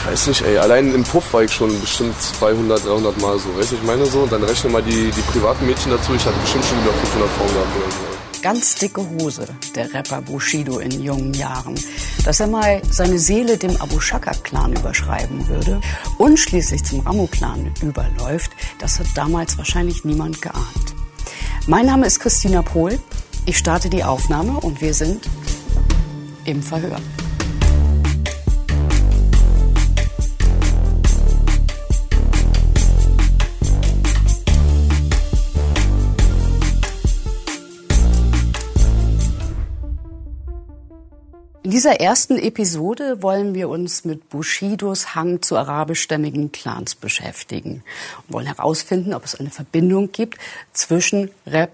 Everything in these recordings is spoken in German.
Ich weiß nicht, ey, allein im Puff war ich schon bestimmt 200, 300 Mal so, weißt du, ich meine so. Und dann rechne mal die, die privaten Mädchen dazu, ich hatte bestimmt schon über 500 Frauen gehabt oder so. Ganz dicke Hose, der Rapper Bushido in jungen Jahren. Dass er mal seine Seele dem Abu Shaka-Clan überschreiben würde und schließlich zum Ramo-Clan überläuft, das hat damals wahrscheinlich niemand geahnt. Mein Name ist Christina Pohl. Ich starte die Aufnahme und wir sind im Verhör. In dieser ersten Episode wollen wir uns mit Bushidos Hang zu arabischstämmigen Clans beschäftigen und wollen herausfinden, ob es eine Verbindung gibt zwischen Rap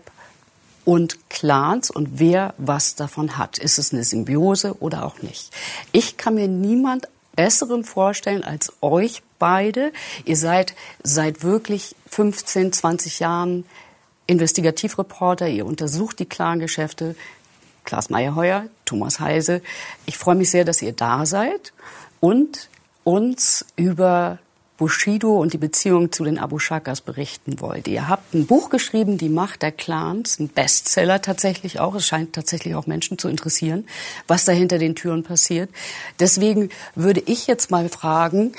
und Clans und wer was davon hat. Ist es eine Symbiose oder auch nicht? Ich kann mir niemand besseren vorstellen als euch beide. Ihr seid seit wirklich 15, 20 Jahren Investigativreporter, ihr untersucht die Clangeschäfte, Klaas Meyerheuer, Thomas Heise. Ich freue mich sehr, dass ihr da seid und uns über Bushido und die Beziehung zu den Abu Shakas berichten wollt. Ihr habt ein Buch geschrieben, Die Macht der Clans, ein Bestseller tatsächlich auch. Es scheint tatsächlich auch Menschen zu interessieren, was da hinter den Türen passiert. Deswegen würde ich jetzt mal fragen,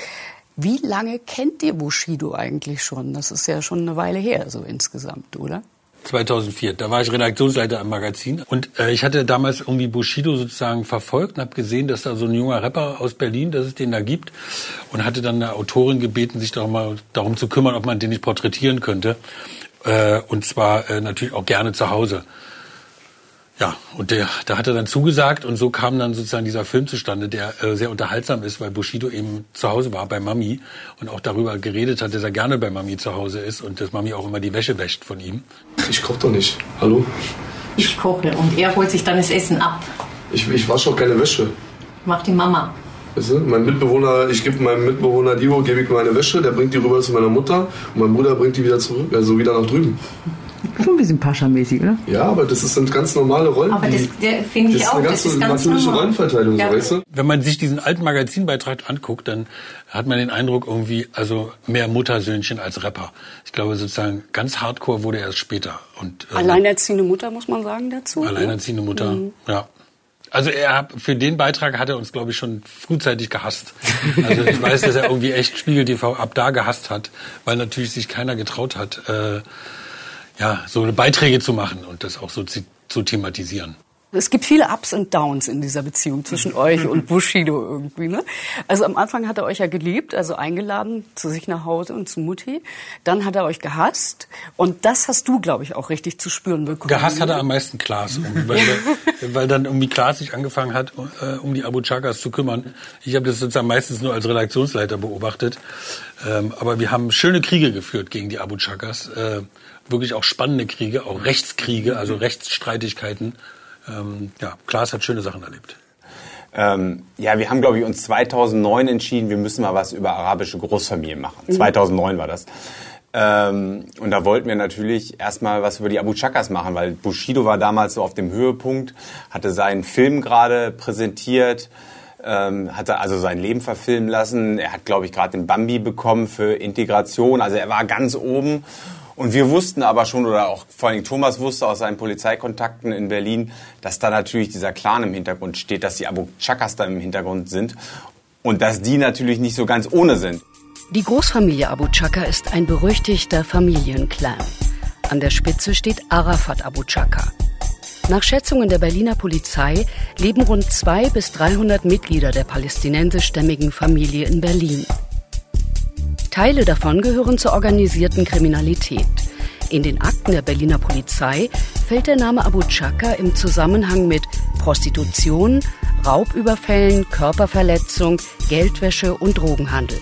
wie lange kennt ihr Bushido eigentlich schon? Das ist ja schon eine Weile her, so insgesamt, oder? 2004. Da war ich Redaktionsleiter am Magazin und äh, ich hatte damals irgendwie Bushido sozusagen verfolgt und habe gesehen, dass da so ein junger Rapper aus Berlin, dass es den da gibt und hatte dann eine Autorin gebeten, sich doch mal darum zu kümmern, ob man den nicht porträtieren könnte äh, und zwar äh, natürlich auch gerne zu Hause. Ja, und der, da hat er dann zugesagt und so kam dann sozusagen dieser Film zustande, der äh, sehr unterhaltsam ist, weil Bushido eben zu Hause war bei Mami und auch darüber geredet hat, dass er gerne bei Mami zu Hause ist und dass Mami auch immer die Wäsche wäscht von ihm. Ich koche doch nicht. Hallo? Ich koche und er holt sich dann das Essen ab. Ich, ich wasche auch keine Wäsche. Macht die Mama. Weißt du? Mein Mitbewohner, ich gebe meinem Mitbewohner Divo, gebe ich meine Wäsche, der bringt die rüber zu meiner Mutter und mein Bruder bringt die wieder zurück, also wieder nach drüben. Schon ein bisschen Pascha-mäßig, oder? Ja, aber das sind ganz normale Rollen. Aber das der finde ich das ist auch. eine Das ganz ist ganz natürliche normal. Rollenverteilung, Ja. so, weißt du? Wenn man sich diesen alten Magazinbeitrag anguckt, dann hat man den Eindruck irgendwie, also mehr Muttersöhnchen als Rapper. Ich glaube sozusagen ganz Hardcore wurde erst später und äh, Alleinerziehende Mutter, muss man sagen, dazu. ne? Alleinerziehende Mutter, ja. Also er hat, für den Beitrag hat er uns, glaube ich, schon frühzeitig gehasst. Also ich weiß, dass er irgendwie echt Spiegel TV ab da gehasst hat, weil natürlich sich keiner getraut hat, äh, ja, so Beiträge zu machen und das auch so zu, thematisieren. Es gibt viele Ups und Downs in dieser Beziehung zwischen euch und Bushido irgendwie. Ne? Also am Anfang hat er euch ja geliebt, also eingeladen zu sich nach Hause und zu Mutti. Dann hat er euch gehasst und das hast du, glaube ich, auch richtig zu spüren bekommen. Gehasst hat er am meisten Klaas, weil, weil dann irgendwie Klaas sich angefangen hat, äh, um die Abu Chakas zu kümmern. Ich habe das sozusagen meistens nur als Redaktionsleiter beobachtet. Ähm, aber wir haben schöne Kriege geführt gegen die Abu Chakas. Wirklich auch spannende Kriege, auch Rechtskriege, also Rechtsstreitigkeiten. Ähm, ja, Klaas hat schöne Sachen erlebt. Ähm, ja, wir haben, glaube ich, uns 2009 entschieden, wir müssen mal was über arabische Großfamilien machen. 2009 war das. Ähm, und da wollten wir natürlich erstmal was über die Abu Chakas machen, weil Bushido war damals so auf dem Höhepunkt, hatte seinen Film gerade präsentiert, ähm, hatte also sein Leben verfilmen lassen. Er hat, glaube ich, gerade den Bambi bekommen für Integration. Also er war ganz oben. Und wir wussten aber schon, oder auch vor allem Thomas wusste aus seinen Polizeikontakten in Berlin, dass da natürlich dieser Clan im Hintergrund steht, dass die Abu Chakas da im Hintergrund sind und dass die natürlich nicht so ganz ohne sind. Die Großfamilie Abu Chaka ist ein berüchtigter Familienclan. An der Spitze steht Arafat Abu Chaka. Nach Schätzungen der Berliner Polizei leben rund 200 bis 300 Mitglieder der palästinensischstämmigen Familie in Berlin. Teile davon gehören zur organisierten Kriminalität. In den Akten der Berliner Polizei fällt der Name Abu Chaka im Zusammenhang mit Prostitution, Raubüberfällen, Körperverletzung, Geldwäsche und Drogenhandel.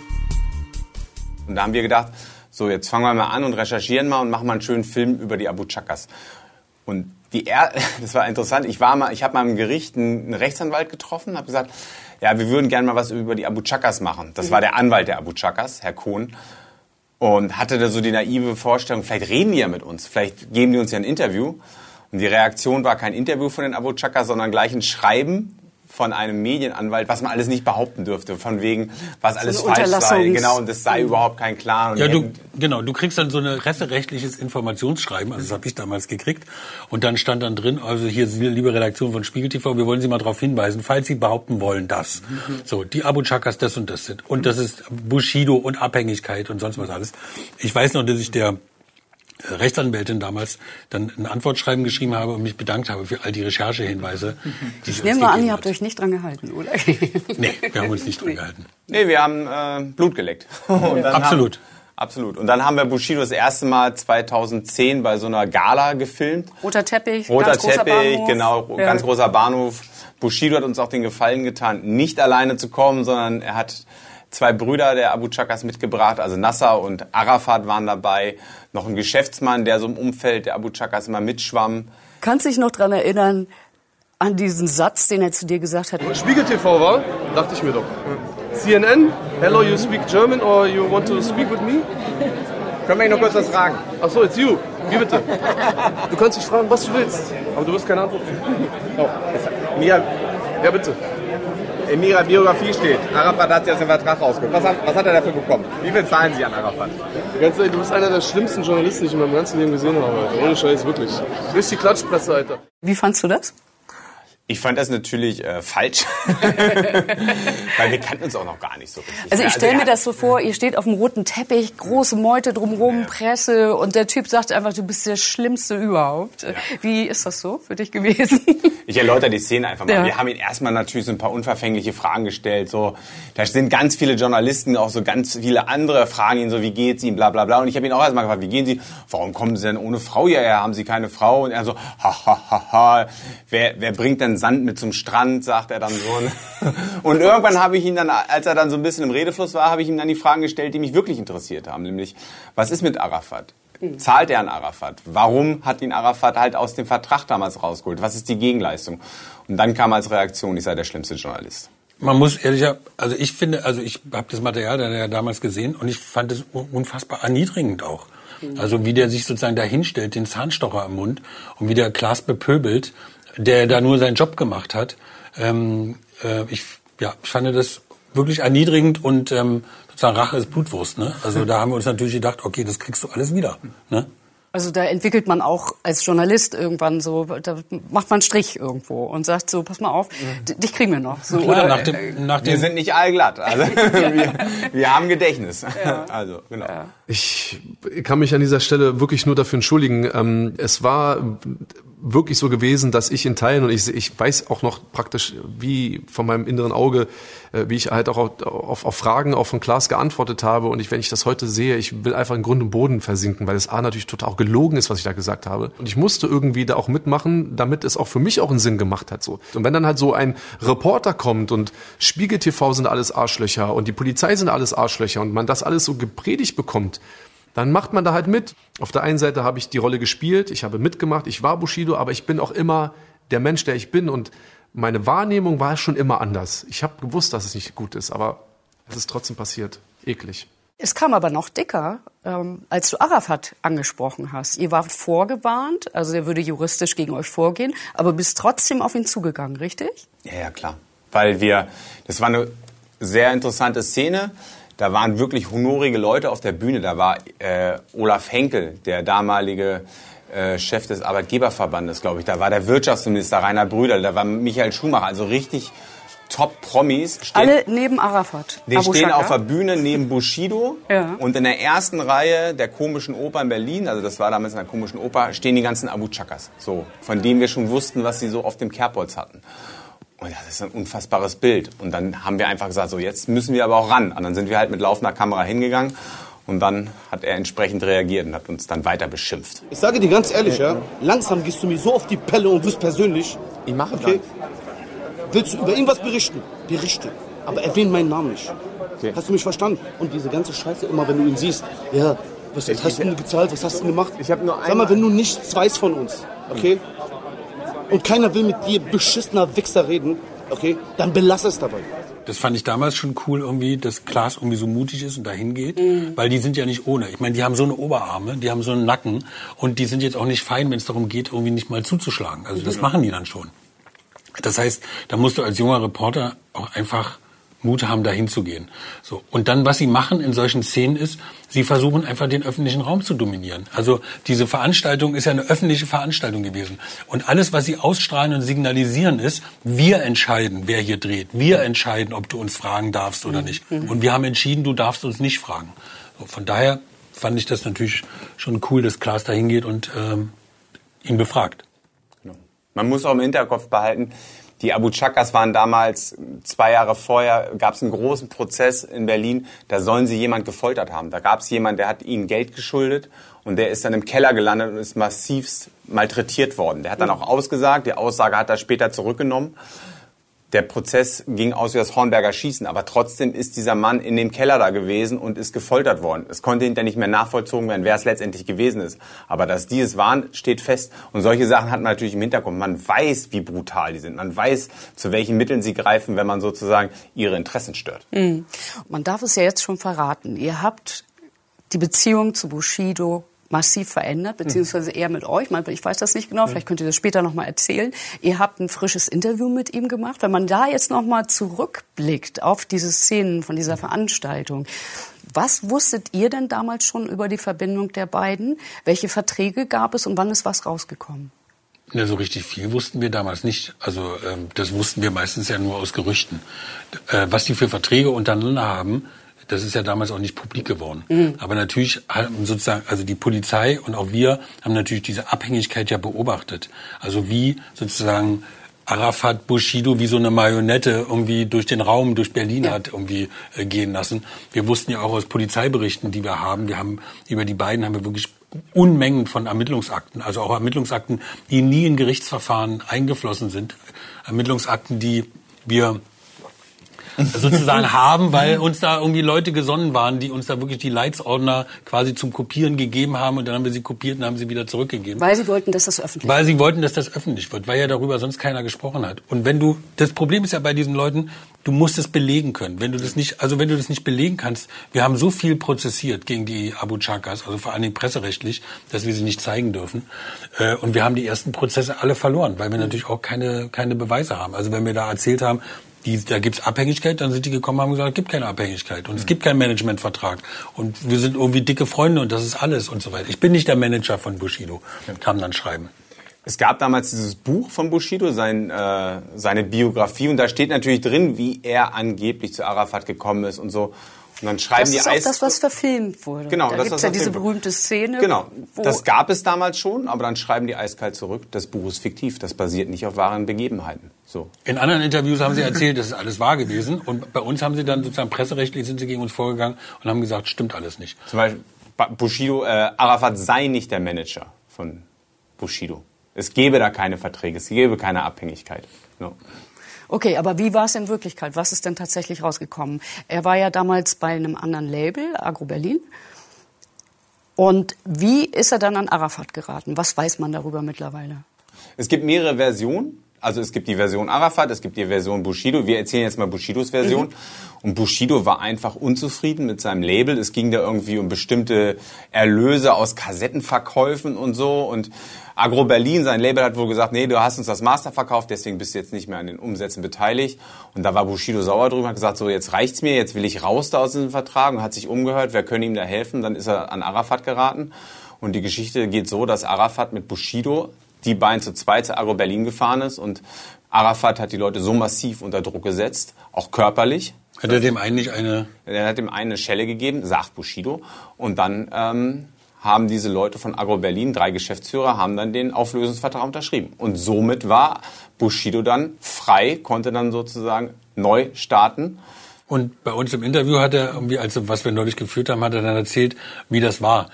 Und da haben wir gedacht, so jetzt fangen wir mal an und recherchieren mal und machen mal einen schönen Film über die Abu Chakas. Und die er das war interessant. Ich war mal, ich habe mal im Gericht einen Rechtsanwalt getroffen, habe gesagt, ja, wir würden gerne mal was über die Abu Chakas machen. Das war der Anwalt der Abu Chakas, Herr Kohn. Und hatte da so die naive Vorstellung, vielleicht reden die ja mit uns, vielleicht geben die uns ja ein Interview. Und die Reaktion war kein Interview von den Abu Chakas, sondern gleich ein Schreiben von einem Medienanwalt, was man alles nicht behaupten dürfte, von wegen, was alles falsch sei, genau, und es sei überhaupt kein Clan. Ja, du, genau, du kriegst dann so ein presserechtliches Informationsschreiben, also das habe ich damals gekriegt. Und dann stand dann drin, also hier, liebe Redaktion von Spiegel TV, wir wollen Sie mal darauf hinweisen, falls Sie behaupten wollen, dass so die Abu Chakas das und das sind. Und das ist Bushido und Abhängigkeit und sonst was alles. Ich weiß noch, dass ich der Rechtsanwältin damals dann ein Antwortschreiben geschrieben habe und mich bedankt habe für all die Recherchehinweise. die sie Ich nehme mal an, ihr habt euch nicht dran gehalten, oder? Nee, wir haben uns nicht dran gehalten. Nee, wir haben äh, Blut geleckt. Und dann Absolut. Haben, absolut. Und dann haben wir Bushido das erste Mal 2010 bei so einer Gala gefilmt. Roter Teppich, Roter ganz großer Teppich, Bahnhof. genau, Ja. ganz großer Bahnhof. Bushido hat uns auch den Gefallen getan, nicht alleine zu kommen, sondern er hat zwei Brüder der Abu Chakas mitgebracht, also Nasser und Arafat waren dabei, noch ein Geschäftsmann, der so im Umfeld der Abu Chakas immer mitschwamm. Kannst dich noch dran erinnern an diesen Satz, den er zu dir gesagt hat? Spiegel TV war, dachte ich mir doch. CNN, hello, you speak German or you want to speak with me? Können wir ihn noch kurz was fragen? Ach so, it's you. Wie bitte? Du kannst dich fragen, was du willst, aber du wirst keine Antwort kriegen. Oh, ihrer, Ja, bitte. In Ihrer Biografie steht, Arafat hat sich aus dem Vertrag rausgeholt. Was hat, was hat er dafür bekommen? Wie viel zahlen Sie an Arafat? Ganz ehrlich, du bist einer der schlimmsten Journalisten, die ich in meinem ganzen Leben gesehen habe, Alter. Ohne Scheiß, wirklich. Richtig Klatschpresse, Alter. Wie fandst du das? Ich fand das natürlich äh, falsch, weil wir kannten uns auch noch gar nicht so richtig. Also ich stelle er mir das so vor, ihr steht auf dem roten Teppich, große Meute drumherum, Presse und der Typ sagt einfach, du bist der Schlimmste überhaupt. Wie ist das so für dich gewesen? Ich erläutere die Szene einfach mal. Ja. Wir haben ihn erstmal natürlich so ein paar unverfängliche Fragen gestellt. So, da sind ganz viele Journalisten, auch so ganz viele andere fragen ihn so, wie geht's ihm, bla bla bla. Und ich habe ihn auch erstmal gefragt, wie gehen Sie? Warum kommen Sie denn ohne Frau hierher? Haben Sie keine Frau? Und er so, ha ha ha ha. Wer, wer bringt denn Sand mit zum Strand? Sagt er dann so. Und irgendwann habe ich ihn dann, als er dann so ein bisschen im Redefluss war, habe ich ihm dann die Fragen gestellt, die mich wirklich interessiert haben. Nämlich, was ist mit Arafat? Zahlt er an Arafat? Warum hat ihn Arafat halt aus dem Vertrag damals rausgeholt? Was ist die Gegenleistung? Und dann kam als Reaktion, ich sei der schlimmste Journalist. Man muss ehrlicher, also ich finde, also ich habe das Material dann ja damals gesehen und ich fand es un- unfassbar erniedrigend auch. Also wie der sich sozusagen da hinstellt, den Zahnstocher im Mund und wie der Klaas bepöbelt, der da nur seinen Job gemacht hat. Ähm, äh, ich, ja, ich fand das wirklich erniedrigend und ähm, sozusagen Rache ist Blutwurst. Ne? Also da haben wir uns natürlich gedacht, okay, das kriegst du alles wieder. Ne? Also da entwickelt man auch als Journalist irgendwann so, da macht man einen Strich irgendwo und sagt so, pass mal auf, d- dich kriegen wir noch. So, Klar, oder, nach dem, nach Wir dem sind nicht allglatt. Also wir, wir haben Gedächtnis. Also, genau. Ich kann mich an dieser Stelle wirklich nur dafür entschuldigen. Ähm, Es war wirklich so gewesen, dass ich in Teilen und ich, ich weiß auch noch praktisch, wie von meinem inneren Auge, äh, wie ich halt auch auf, auf, Fragen auch von Klaas geantwortet habe. Und ich, wenn ich das heute sehe, ich will einfach in Grund und Boden versinken, weil es A natürlich total auch gelogen ist, was ich da gesagt habe. Und ich musste irgendwie da auch mitmachen, damit es auch für mich auch einen Sinn gemacht hat. So. Und wenn dann halt so ein Reporter kommt und Spiegel TV sind alles Arschlöcher und die Polizei sind alles Arschlöcher und man das alles so gepredigt bekommt, dann macht man da halt mit. Auf der einen Seite habe ich die Rolle gespielt, ich habe mitgemacht, ich war Bushido, aber ich bin auch immer der Mensch, der ich bin und meine Wahrnehmung war schon immer anders. Ich habe gewusst, dass es nicht gut ist, aber es ist trotzdem passiert. Eklig. Es kam aber noch dicker, ähm, als du Arafat angesprochen hast. Ihr wart vorgewarnt, also er würde juristisch gegen euch vorgehen, aber bist trotzdem auf ihn zugegangen, richtig? Ja, ja, klar. Weil wir, das war eine sehr interessante Szene. Da waren wirklich honorige Leute auf der Bühne. Da war äh, Olaf Henkel, der damalige äh, Chef des Arbeitgeberverbandes, glaube ich. Da war der Wirtschaftsminister Rainer Brüder. Da war Michael Schumacher. Also richtig Top-Promis. Alle neben Arafat. Die Abu stehen Shaka. auf der Bühne neben Bushido Ja. und in der ersten Reihe der komischen Oper in Berlin, also das war damals in der komischen Oper, stehen die ganzen Abu Chakas, so, von denen wir schon wussten, was sie so auf dem Kerbholz hatten. Und das ist ein unfassbares Bild. Und dann haben wir einfach gesagt, so jetzt müssen wir aber auch ran. Und dann sind wir halt mit laufender Kamera hingegangen und dann hat er entsprechend reagiert und hat uns dann weiter beschimpft. Ich sage dir ganz ehrlich, ja, langsam gehst du mir so auf die Pelle und wirst persönlich. Ich mache Okay? Willst du über irgendwas berichten? Berichte. Aber erwähne meinen Namen nicht. Okay. Hast du mich verstanden? Und diese ganze Scheiße immer, wenn du ihn siehst. Ja, was Ich- hast ich- du gezahlt? Was hast du gemacht? Ich hab nur Sag mal, einmal- wenn du nichts weißt von uns, okay? Und keiner will mit dir beschissener Wichser reden, okay? Dann belass es dabei. Das fand ich damals schon cool irgendwie, dass Klaas irgendwie so mutig ist und dahin geht, Mhm. weil die sind ja nicht ohne. Ich meine, die haben so eine Oberarme, die haben so einen Nacken und die sind jetzt auch nicht fein, wenn es darum geht, irgendwie nicht mal zuzuschlagen. Also Mhm. das machen die dann schon. Das heißt, da musst du als junger Reporter auch einfach Mut haben, da hinzugehen. So. Und dann, was sie machen in solchen Szenen ist, sie versuchen einfach den öffentlichen Raum zu dominieren. Also diese Veranstaltung ist ja eine öffentliche Veranstaltung gewesen. Und alles, was sie ausstrahlen und signalisieren, ist, wir entscheiden, wer hier dreht. Wir entscheiden, ob du uns fragen darfst oder nicht. Und wir haben entschieden, du darfst uns nicht fragen. So, von daher fand ich das natürlich schon cool, dass Klaas da hingeht und ähm, ihn befragt. Genau. Man muss auch im Hinterkopf behalten, die Abu Chakas waren damals, zwei Jahre vorher, gab es einen großen Prozess in Berlin, da sollen sie jemand gefoltert haben. Da gab es jemand, der hat ihnen Geld geschuldet und der ist dann im Keller gelandet und ist massivst malträtiert worden. Der hat dann auch ausgesagt, die Aussage hat er später zurückgenommen. Der Prozess ging aus wie das Hornberger Schießen, aber trotzdem ist dieser Mann in dem Keller da gewesen und ist gefoltert worden. Es konnte hinterher nicht mehr nachvollzogen werden, wer es letztendlich gewesen ist. Aber dass die es waren, steht fest. Und solche Sachen hat man natürlich im Hintergrund. Man weiß, wie brutal die sind. Man weiß, zu welchen Mitteln sie greifen, wenn man sozusagen ihre Interessen stört. Mhm. Man darf es ja jetzt schon verraten. Ihr habt die Beziehung zu Bushido massiv verändert, beziehungsweise er mit euch. Ich weiß das nicht genau, vielleicht könnt ihr das später noch mal erzählen. Ihr habt ein frisches Interview mit ihm gemacht. Wenn man da jetzt noch mal zurückblickt auf diese Szenen von dieser Veranstaltung, was wusstet ihr denn damals schon über die Verbindung der beiden? Welche Verträge gab es und wann ist was rausgekommen? Ja, so richtig viel wussten wir damals nicht. Also ähm, das wussten wir meistens ja nur aus Gerüchten. Äh, was die für Verträge untereinander haben, das ist ja damals auch nicht publik geworden. Mhm. Aber natürlich haben sozusagen, also die Polizei und auch wir haben natürlich diese Abhängigkeit ja beobachtet. Also wie sozusagen Arafat Bushido wie so eine Marionette irgendwie durch den Raum, durch Berlin ja. hat irgendwie äh, gehen lassen. Wir wussten ja auch aus Polizeiberichten, die wir haben, wir haben über die beiden haben wir wirklich Unmengen von Ermittlungsakten, also auch Ermittlungsakten, die nie in Gerichtsverfahren eingeflossen sind. Ermittlungsakten, die wir sozusagen haben, weil uns da irgendwie Leute gesonnen waren, die uns da wirklich die Leitsordner quasi zum Kopieren gegeben haben und dann haben wir sie kopiert und haben sie wieder zurückgegeben. Weil sie wollten, dass das öffentlich Weil sie wollten, dass das öffentlich wird, weil ja darüber sonst keiner gesprochen hat. Und wenn du, das Problem ist ja bei diesen Leuten, du musst es belegen können. Wenn du das nicht, also wenn du das nicht belegen kannst, wir haben so viel prozessiert gegen die Abu Chakas, also vor allen Dingen presserechtlich, dass wir sie nicht zeigen dürfen. Äh, und wir haben die ersten Prozesse alle verloren, weil wir natürlich auch keine, keine Beweise haben. Also wenn wir da erzählt haben, die, da gibt's Abhängigkeit, dann sind die gekommen und haben gesagt, es gibt keine Abhängigkeit und es gibt keinen Managementvertrag und wir sind irgendwie dicke Freunde und das ist alles und so weiter. Ich bin nicht der Manager von Bushido, kam dann schreiben. Es gab damals dieses Buch von Bushido, sein, äh, seine Biografie, und da steht natürlich drin, wie er angeblich zu Arafat gekommen ist und so. Und dann schreiben das die ist auch das, was verfilmt wurde. Genau, da das gibt's ist ja was diese berühmte Szene. Genau, das gab es damals schon, aber dann schreiben die eiskalt zurück, das Buch ist fiktiv, das basiert nicht auf wahren Begebenheiten. So. In anderen Interviews haben sie erzählt, das ist alles wahr gewesen. Und bei uns haben sie dann sozusagen presserechtlich sind sie gegen uns vorgegangen und haben gesagt, stimmt alles nicht. Zum Beispiel Bushido, äh, Arafat sei nicht der Manager von Bushido. Es gäbe da keine Verträge, es gäbe keine Abhängigkeit. No. Okay, aber wie war es in Wirklichkeit? Was ist denn tatsächlich rausgekommen? Er war ja damals bei einem anderen Label, Agro Berlin. Und wie ist er dann an Arafat geraten? Was weiß man darüber mittlerweile? Es gibt mehrere Versionen. Also es gibt die Version Arafat, es gibt die Version Bushido. Wir erzählen jetzt mal Bushidos Version. Und Bushido war einfach unzufrieden mit seinem Label. Es ging da irgendwie um bestimmte Erlöse aus Kassettenverkäufen und so. Und Agro Berlin, sein Label hat wohl gesagt, nee, du hast uns das Master verkauft, deswegen bist du jetzt nicht mehr an den Umsätzen beteiligt. Und da war Bushido sauer drüber, hat gesagt, so jetzt reicht's mir, jetzt will ich raus da aus diesem Vertrag und hat sich umgehört, wer können ihm da helfen. Dann ist er an Arafat geraten. Und die Geschichte geht so, dass Arafat mit Bushido die beiden zu zweit zu Agro Berlin gefahren ist und Arafat hat die Leute so massiv unter Druck gesetzt, auch körperlich. Hat er dem eigentlich eine Er hat dem einen eine Schelle gegeben, sagt Bushido, und dann ähm, haben diese Leute von Agro Berlin, drei Geschäftsführer, haben dann den Auflösungsvertrag unterschrieben. Und somit war Bushido dann frei, konnte dann sozusagen neu starten. Und bei uns im Interview hat er irgendwie, also was wir neulich geführt haben, hat er dann erzählt, wie das war.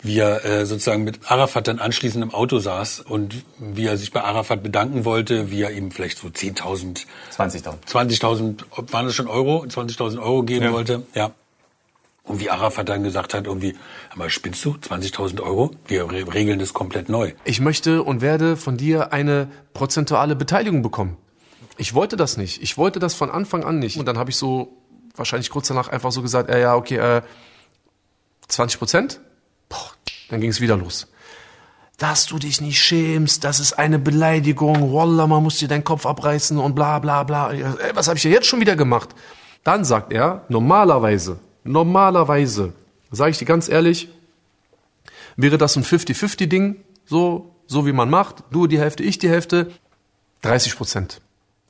Wie er äh, sozusagen mit Arafat dann anschließend im Auto saß und wie er sich bei Arafat bedanken wollte, wie er ihm vielleicht so 10.000, 20.000. 20.000, ob- waren das schon Euro, 20.000 Euro geben Ja. wollte. Ja. Und wie Arafat dann gesagt hat, irgendwie, aber spinnst du, 20.000 Euro? Wir re regeln das komplett neu. Ich möchte und werde von dir eine prozentuale Beteiligung bekommen. Ich wollte das nicht. Ich wollte das von Anfang an nicht. Und dann habe ich so wahrscheinlich kurz danach einfach so gesagt, äh, ja, okay, äh, 20 Prozent? Boah, dann ging es wieder los. dass du dich nicht schämst, das ist eine Beleidigung, Wallah, man muss dir deinen Kopf abreißen und bla bla bla. Ey, was habe ich ja jetzt schon wieder gemacht? Dann sagt er, normalerweise, normalerweise, sage ich dir ganz ehrlich, wäre das ein 50-50-Ding, so, so wie man macht, du die Hälfte, ich die Hälfte, 30 Prozent.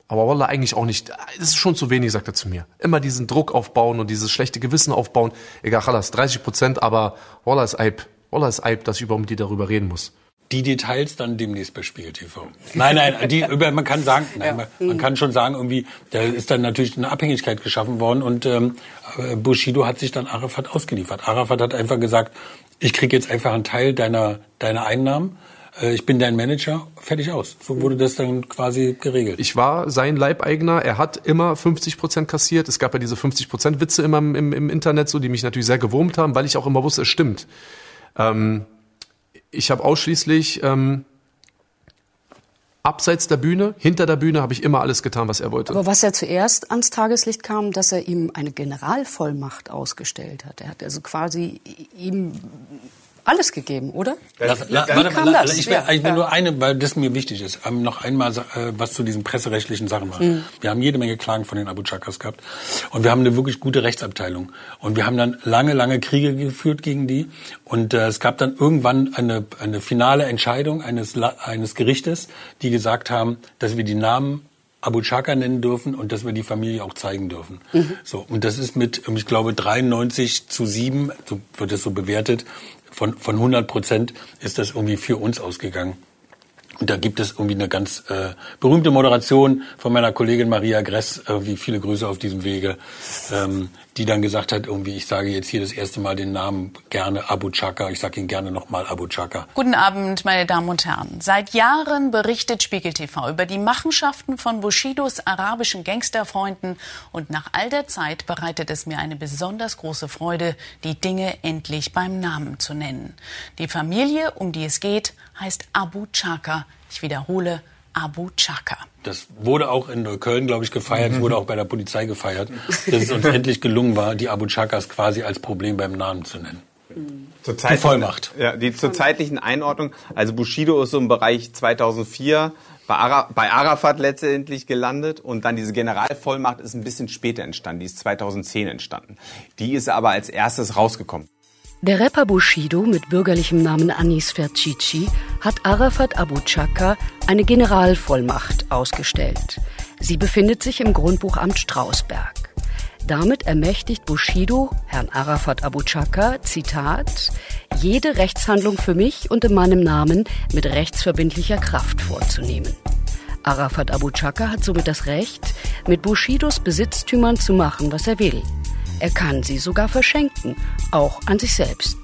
Aber Wallah eigentlich auch nicht. Das ist schon zu wenig, sagt er zu mir. Immer diesen Druck aufbauen und dieses schlechte Gewissen aufbauen. Egal, Chalas, 30 Prozent, aber Wallah ist Eib. Wallah ist Eib, dass ich überhaupt mit dir darüber reden muss. Die Details dann demnächst bei Spiegel TV. Nein, nein, die, über, man kann sagen, nein, man, man kann schon sagen, irgendwie, da ist dann natürlich eine Abhängigkeit geschaffen worden und ähm, Bushido hat sich dann Arafat ausgeliefert. Arafat hat einfach gesagt, ich krieg jetzt einfach einen Teil deiner, deiner Einnahmen, äh, ich bin dein Manager, fertig aus. So wurde das dann quasi geregelt. Ich war sein Leibeigner, er hat immer 50 Prozent kassiert. Es gab ja diese 50 Prozent Witze immer im, im, im Internet, so die mich natürlich sehr gewurmt haben, weil ich auch immer wusste, es stimmt. Ähm, ich habe ausschließlich ähm, abseits der Bühne, hinter der Bühne habe ich immer alles getan, was er wollte. Aber was ja zuerst ans Tageslicht kam, dass er ihm eine Generalvollmacht ausgestellt hat. Er hat also quasi ihm alles gegeben, oder? Lass, la, Wie warte, kam la- das? ich will, Ja, ich will ja. nur eine, weil das mir wichtig ist, ähm, noch einmal äh, was zu diesen presserechtlichen Sachen machen. Mhm. Wir haben jede Menge Klagen von den Abu Chakas gehabt und wir haben eine wirklich gute Rechtsabteilung und wir haben dann lange, lange Kriege geführt gegen die und äh, es gab dann irgendwann eine, eine finale Entscheidung eines, eines Gerichtes, die gesagt haben, dass wir die Namen Abu Chaka nennen dürfen und dass wir die Familie auch zeigen dürfen. So und das ist mit, ähm, ich glaube, 93 zu 7, so wird es so bewertet, von, von 100 Prozent ist das irgendwie für uns ausgegangen. Und da gibt es irgendwie eine ganz äh, berühmte Moderation von meiner Kollegin Maria Gress, irgendwie viele Grüße auf diesem Wege, ähm, die dann gesagt hat, irgendwie, ich sage jetzt hier das erste Mal den Namen gerne Abu Chaka, ich sage ihn gerne nochmal Abu Chaka. Guten Abend, meine Damen und Herren. Seit Jahren berichtet Spiegel TV über die Machenschaften von Bushidos arabischen Gangsterfreunden und nach all der Zeit bereitet es mir eine besonders große Freude, die Dinge endlich beim Namen zu nennen. Die Familie, um die es geht, heißt Abu Chaka. Ich wiederhole, Abu Chaka. Das wurde auch in Neukölln, glaube ich, gefeiert. Es wurde auch bei der Polizei gefeiert, dass es uns endlich gelungen war, die Abu Chakas quasi als Problem beim Namen zu nennen. Zur Die Vollmacht. Ja, die zur zeitlichen Einordnung. Also Bushido ist so im Bereich 2004 bei, Ara, bei Arafat letztendlich gelandet und dann diese Generalvollmacht ist ein bisschen später entstanden. Die ist 2010 entstanden. Die ist aber als erstes rausgekommen. Der Rapper Bushido mit bürgerlichem Namen Anis Fercici hat Arafat Abu Chaka eine Generalvollmacht ausgestellt. Sie befindet sich im Grundbuchamt Strausberg. Damit ermächtigt Bushido Herrn Arafat Abu Chaka, Zitat, jede Rechtshandlung für mich und in meinem Namen mit rechtsverbindlicher Kraft vorzunehmen. Arafat Abu Chaka hat somit das Recht, mit Bushidos Besitztümern zu machen, was er will. Er kann sie sogar verschenken, auch an sich selbst.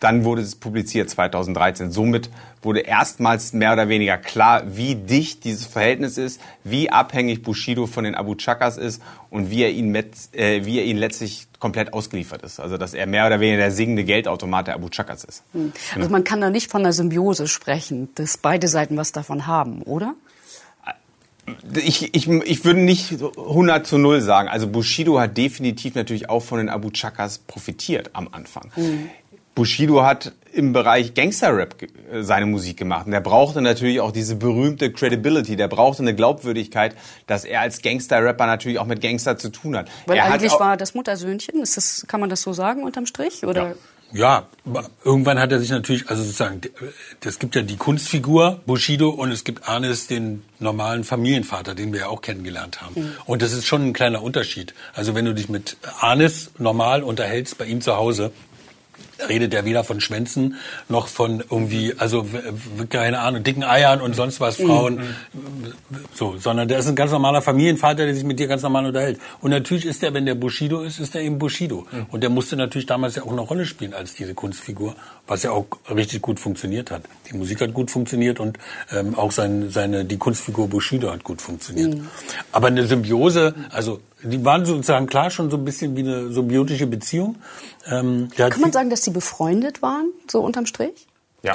Dann wurde es publiziert 2013. Somit wurde erstmals mehr oder weniger klar, wie dicht dieses Verhältnis ist, wie abhängig Bushido von den Abu Chakas ist und wie er ihn, mit, äh, wie er ihn letztlich komplett ausgeliefert ist. Also dass er mehr oder weniger der singende Geldautomat der Abu Chakas ist. Also man kann da nicht von einer Symbiose sprechen, dass beide Seiten was davon haben, oder? Ich, ich, ich würde nicht 100 zu 0 sagen. Also Bushido hat definitiv natürlich auch von den Abu Chakas profitiert am Anfang. Bushido hat im Bereich Gangster-Rap äh, seine Musik gemacht. Und der brauchte natürlich auch diese berühmte Credibility. Der brauchte eine Glaubwürdigkeit, dass er als Gangster-Rapper natürlich auch mit Gangster zu tun hat. Weil er eigentlich hat war das Muttersöhnchen, ist das, kann man das so sagen unterm Strich? Oder? Ja, aber irgendwann hat er sich natürlich, also sozusagen, es gibt ja die Kunstfigur Bushido und es gibt Arnes, den normalen Familienvater, den wir ja auch kennengelernt haben. Und das ist schon ein kleiner Unterschied. Also wenn du dich mit Arnes normal unterhältst bei ihm zu Hause, redet er weder von Schwänzen noch von irgendwie, also keine Ahnung, dicken Eiern und sonst was, Frauen, so, sondern der ist ein ganz normaler Familienvater, der sich mit dir ganz normal unterhält. Und natürlich ist er, wenn der Bushido ist, ist er eben Bushido. Und der musste natürlich damals ja auch eine Rolle spielen als diese Kunstfigur, was ja auch richtig gut funktioniert hat. Die Musik hat gut funktioniert und ähm, auch sein, seine, die Kunstfigur Bushido hat gut funktioniert. Aber eine Symbiose, also die waren sozusagen klar schon so ein bisschen wie eine symbiotische Beziehung. Ähm, Kann man sagen, dass die befreundet waren, so unterm Strich? ja,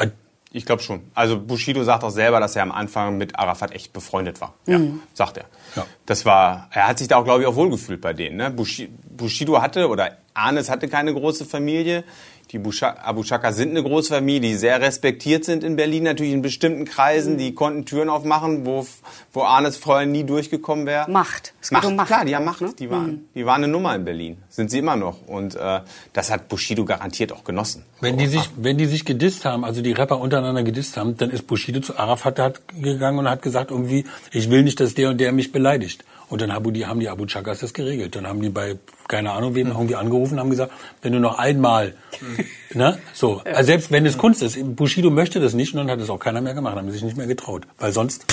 ich glaube schon. Also Bushido sagt auch selber, dass er am Anfang mit Arafat echt befreundet war. Ja, sagt er. Ja. Das war, er hat sich da auch, glaube ich, auch wohlgefühlt bei denen. Ne? Bushi- Bushido hatte oder Arnes hatte keine große Familie. Die Abu Chaka sind eine große Familie, die sehr respektiert sind in Berlin, natürlich in bestimmten Kreisen. Die konnten Türen aufmachen, wo, wo Arnes vorher nie durchgekommen wäre. Macht. Es Macht, um Macht. klar, die haben Macht. Ne? Die, waren, die waren eine Nummer in Berlin. Sind sie immer noch. Und äh, das hat Bushido garantiert auch genossen. Wenn die sich, wenn die sich gedisst haben, also die Rapper untereinander gedisst haben, dann ist Bushido zu Arafat gegangen und hat gesagt irgendwie, ich will nicht, dass der und der mich beleidigt. Und dann haben die, haben die Abu Chakas das geregelt. Dann haben die bei, keine Ahnung, wem irgendwie angerufen und haben gesagt, wenn du noch einmal, ne, so. Also selbst wenn es Kunst ist, Bushido möchte das nicht und dann hat es auch keiner mehr gemacht, haben sie sich nicht mehr getraut. Weil sonst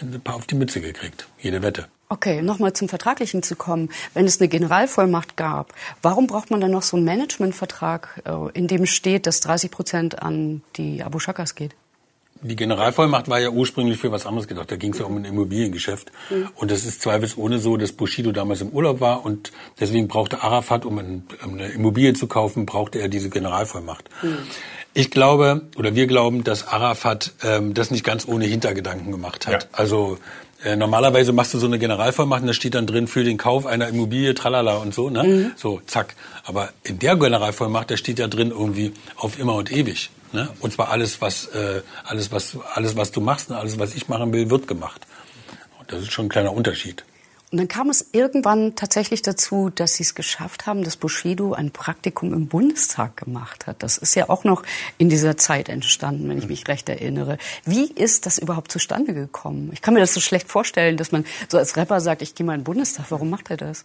ein paar auf die Mütze gekriegt. Jede Wette. Okay, nochmal zum Vertraglichen zu kommen. Wenn es eine Generalvollmacht gab, warum braucht man dann noch so einen Managementvertrag, äh, in dem steht, dass 30 Prozent an die Abu Shakas geht? Die Generalvollmacht war ja ursprünglich für was anderes gedacht. Da ging es ja um ein Immobiliengeschäft. Und es ist zweifelsohne so, dass Bushido damals im Urlaub war und deswegen brauchte Arafat, um ein, eine Immobilie zu kaufen, brauchte er diese Generalvollmacht. Ich glaube, oder wir glauben, dass Arafat ähm, das nicht ganz ohne Hintergedanken gemacht hat. Ja. Also äh, normalerweise machst du so eine Generalvollmacht und da steht dann drin für den Kauf einer Immobilie, tralala und so, ne? So, zack. Aber in der Generalvollmacht, da steht ja drin irgendwie auf immer und ewig. Ne? Und zwar alles, was, äh, alles, was, alles, was du machst und alles, was ich machen will, wird gemacht. Und das ist schon ein kleiner Unterschied. Und dann kam es irgendwann tatsächlich dazu, dass sie es geschafft haben, dass Bushido ein Praktikum im Bundestag gemacht hat. Das ist ja auch noch in dieser Zeit entstanden, wenn ich mich recht erinnere. Wie ist das überhaupt zustande gekommen? Ich kann mir das so schlecht vorstellen, dass man so als Rapper sagt, ich gehe mal in den Bundestag. Warum macht er das?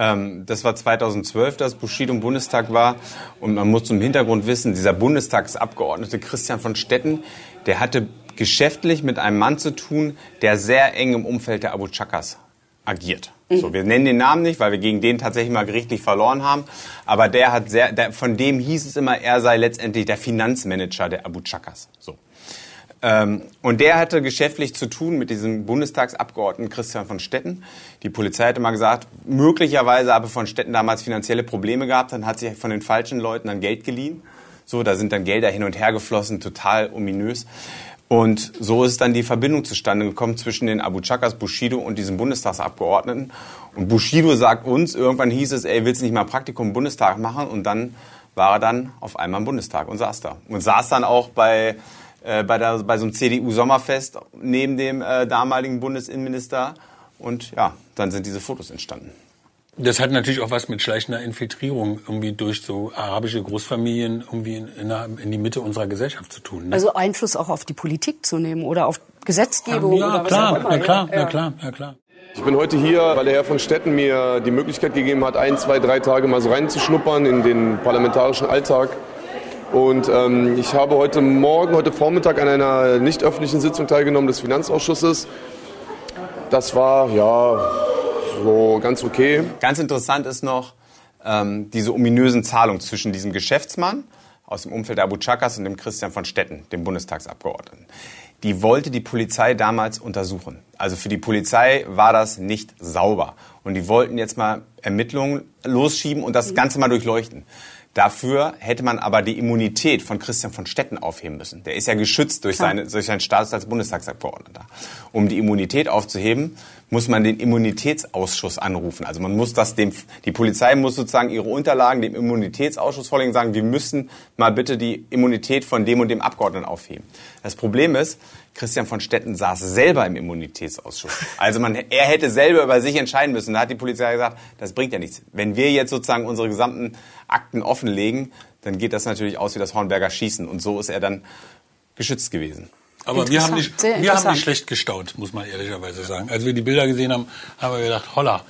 Ähm, das war 2012, dass Bushido im Bundestag war. Und man muss zum Hintergrund wissen, dieser Bundestagsabgeordnete Christian von Stetten, der hatte geschäftlich mit einem Mann zu tun, der sehr eng im Umfeld der Abu Chakas agiert. So, wir nennen den Namen nicht, weil wir gegen den tatsächlich mal gerichtlich verloren haben. Aber der hat sehr, der, von dem hieß es immer, er sei letztendlich der Finanzmanager der Abu Chakas. So. Ähm, und der hatte geschäftlich zu tun mit diesem Bundestagsabgeordneten Christian von Stetten. Die Polizei hatte mal gesagt, möglicherweise habe von Stetten damals finanzielle Probleme gehabt, dann hat sich von den falschen Leuten dann Geld geliehen. So, da sind dann Gelder hin und her geflossen, total ominös. Und so ist dann die Verbindung zustande gekommen zwischen den Abu Chakas, Bushido und diesem Bundestagsabgeordneten. Und Bushido sagt uns, irgendwann hieß es, ey, willst du nicht mal Praktikum im Bundestag machen? Und dann war er dann auf einmal im Bundestag und saß da. Und saß dann auch bei, äh, bei, der, bei so einem CDU-Sommerfest neben dem äh, damaligen Bundesinnenminister. Und ja, dann sind diese Fotos entstanden. Das hat natürlich auch was mit schleichender Infiltrierung irgendwie durch so arabische Großfamilien irgendwie in, in, in die Mitte unserer Gesellschaft zu tun. Ne? Also Einfluss auch auf die Politik zu nehmen oder auf Gesetzgebung ja, oder was klar, auch immer. na klar, ja. na klar, na klar. Ich bin heute hier, weil der Herr von Stetten mir die Möglichkeit gegeben hat, ein, zwei, drei Tage mal so reinzuschnuppern in den parlamentarischen Alltag. Und ähm, ich habe heute Morgen, heute Vormittag an einer nicht öffentlichen Sitzung teilgenommen des Finanzausschusses. Das war ja so ganz okay. Ganz interessant ist noch ähm, diese ominösen Zahlungen zwischen diesem Geschäftsmann aus dem Umfeld Abu Chakas und dem Christian von Stetten, dem Bundestagsabgeordneten. Die wollte die Polizei damals untersuchen. Also für die Polizei war das nicht sauber. Und die wollten jetzt mal Ermittlungen losschieben und das Ganze mal durchleuchten. Dafür hätte man aber die Immunität von Christian von Stetten aufheben müssen. Der ist ja geschützt durch, seine, durch seinen Status als Bundestagsabgeordneter. Um die Immunität aufzuheben, muss man den Immunitätsausschuss anrufen. Also man muss das dem, die Polizei muss sozusagen ihre Unterlagen dem Immunitätsausschuss vorlegen und sagen, wir müssen mal bitte die Immunität von dem und dem Abgeordneten aufheben. Das Problem ist, Christian von Stetten saß selber im Immunitätsausschuss. Also man, er hätte selber über sich entscheiden müssen. Da hat die Polizei gesagt, das bringt ja nichts. Wenn wir jetzt sozusagen unsere gesamten Akten offenlegen, dann geht das natürlich aus wie das Hornberger Schießen. Und so ist er dann geschützt gewesen. Aber wir haben, nicht, wir haben nicht schlecht gestaunt, muss man ehrlicherweise sagen. Als wir die Bilder gesehen haben, haben wir gedacht, holla.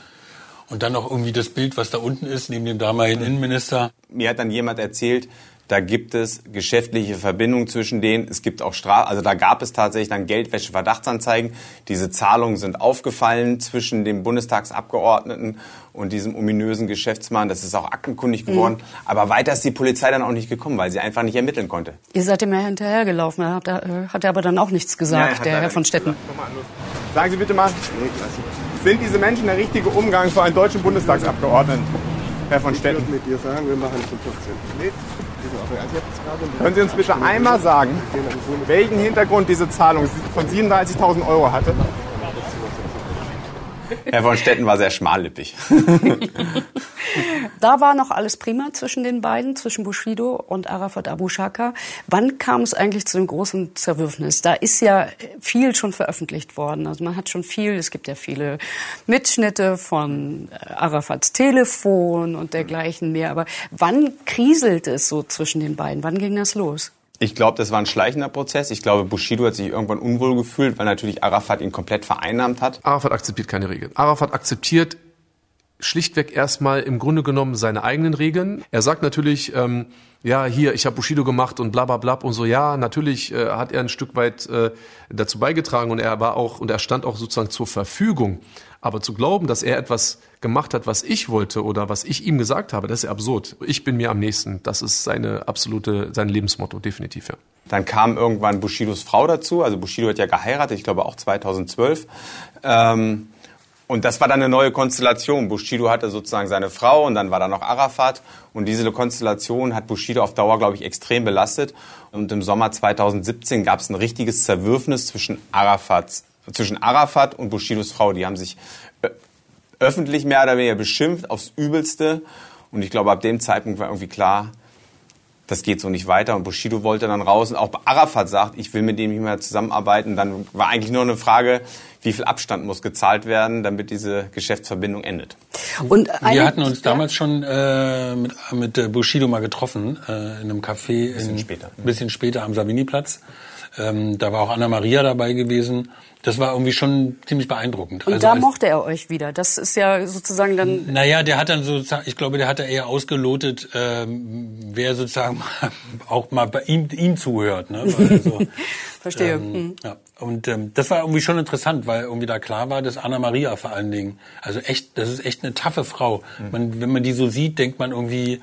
Und dann noch irgendwie das Bild, was da unten ist, neben dem damaligen Innenminister. Mir hat dann jemand erzählt, da gibt es geschäftliche Verbindungen zwischen denen. Es gibt auch Straf, also da gab es tatsächlich dann Geldwäsche-Verdachtsanzeigen. Diese Zahlungen sind aufgefallen zwischen dem Bundestagsabgeordneten und diesem ominösen Geschäftsmann. Das ist auch aktenkundig geworden. Aber weiter ist die Polizei dann auch nicht gekommen, weil sie einfach nicht ermitteln konnte. Ihr seid dem ja hinterhergelaufen, da hat er, äh, hat er aber dann auch nichts gesagt, hat der Herr von Stetten. Sagen Sie bitte mal, sind diese Menschen der richtige Umgang für einen deutschen Bundestagsabgeordneten, Herr von Stetten? mit dir sagen, wir machen zum 15. Können Sie uns bitte einmal sagen, welchen Hintergrund diese Zahlung von 37.000 Euro hatte? Herr von Stetten war sehr schmallippig. Da war noch alles prima zwischen den beiden, zwischen Bushido und Arafat Abu Shaka. Wann kam es eigentlich zu dem großen Zerwürfnis? Da ist ja viel schon veröffentlicht worden. Also man hat schon viel, es gibt ja viele Mitschnitte von äh, Arafats Telefon und dergleichen mehr. Aber wann kriselt es so zwischen den beiden? Wann ging das los? Ich glaube, das war ein schleichender Prozess. Ich glaube, Bushido hat sich irgendwann unwohl gefühlt, weil natürlich Arafat ihn komplett vereinnahmt hat. Arafat akzeptiert keine Regeln. Arafat akzeptiert schlichtweg erstmal im Grunde genommen seine eigenen Regeln. Er sagt natürlich, ähm, ja, hier, ich habe Bushido gemacht und bla bla bla und so, ja, natürlich äh, hat er ein Stück weit äh, dazu beigetragen und er war auch und er stand auch sozusagen zur Verfügung. Aber zu glauben, dass er etwas gemacht hat, was ich wollte oder was ich ihm gesagt habe, das ist absurd. Ich bin mir am nächsten. Das ist seine absolute, sein Lebensmotto, definitiv, ja. Dann kam irgendwann Bushidos Frau dazu. Also Bushido hat ja geheiratet, ich glaube auch 2012. Ähm, und das war dann eine neue Konstellation. Bushido hatte sozusagen seine Frau und dann war da noch Arafat. Und diese Konstellation hat Bushido auf Dauer, glaube ich, extrem belastet. Und im Sommer 2017 gab es ein richtiges Zerwürfnis zwischen Arafat, zwischen Arafat und Bushidos Frau. Die haben sich öffentlich mehr oder weniger beschimpft aufs Übelste. Und ich glaube, ab dem Zeitpunkt war irgendwie klar, das geht so nicht weiter. Und Bushido wollte dann raus. Und auch Arafat sagt, ich will mit dem nicht mehr zusammenarbeiten. Dann war eigentlich nur eine Frage, wie viel Abstand muss gezahlt werden, damit diese Geschäftsverbindung endet. Und wir hatten uns damals schon äh, mit, mit äh, Bushido mal getroffen, äh, in einem Café. Ein bisschen später. Ein bisschen später am Saviniplatz. Ähm, da war auch Anna Maria dabei gewesen. Das war irgendwie schon ziemlich beeindruckend. Und also da mochte er euch wieder. Das ist ja sozusagen dann. Naja, der hat dann sozusagen, ich glaube, der hat da eher ausgelotet, ähm, wer sozusagen auch mal bei ihm, ihm zuhört. Ne? Also, Verstehe. Ähm, mhm. ja. Und ähm, das war irgendwie schon interessant, weil irgendwie da klar war, dass Anna Maria vor allen Dingen, also echt, das ist echt eine taffe Frau. Mhm. Man, wenn man die so sieht, denkt man irgendwie,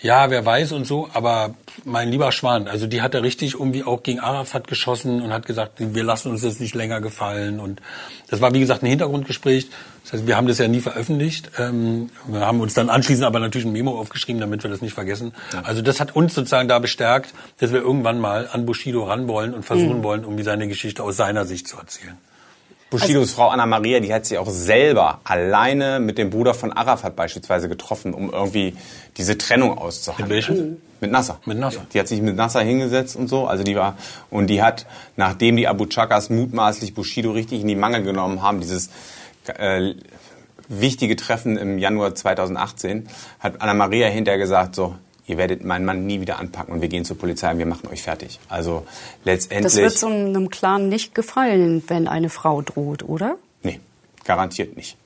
ja, wer weiß und so, aber mein lieber Schwan, also die hat da richtig irgendwie auch gegen Arafat geschossen und hat gesagt, wir lassen uns das nicht länger gefallen. Und das war, wie gesagt, ein Hintergrundgespräch. Das heißt, wir haben das ja nie veröffentlicht. Ähm, wir haben uns dann anschließend aber natürlich ein Memo aufgeschrieben, damit wir das nicht vergessen. Ja. Also das hat uns sozusagen da bestärkt, dass wir irgendwann mal an Bushido ran wollen und versuchen mhm. wollen, irgendwie seine Geschichte aus seiner Sicht zu erzählen. Bushidos also, Frau Anna Maria, die hat sich auch selber alleine mit dem Bruder von Arafat beispielsweise getroffen, um irgendwie diese Trennung auszuhandeln. Mit welchem? Mit Nasser. Mit Nasser. Die hat sich mit Nasser hingesetzt und so. Also die war und die hat, nachdem die Abu Chakas mutmaßlich Bushido richtig in die Mangel genommen haben, dieses äh, wichtige Treffen im Januar 2018, hat Anna Maria hinterher gesagt, so, ihr werdet meinen Mann nie wieder anpacken und wir gehen zur Polizei und wir machen euch fertig. Also letztendlich. Das wird so einem Clan nicht gefallen, wenn eine Frau droht, oder? Nee, garantiert nicht.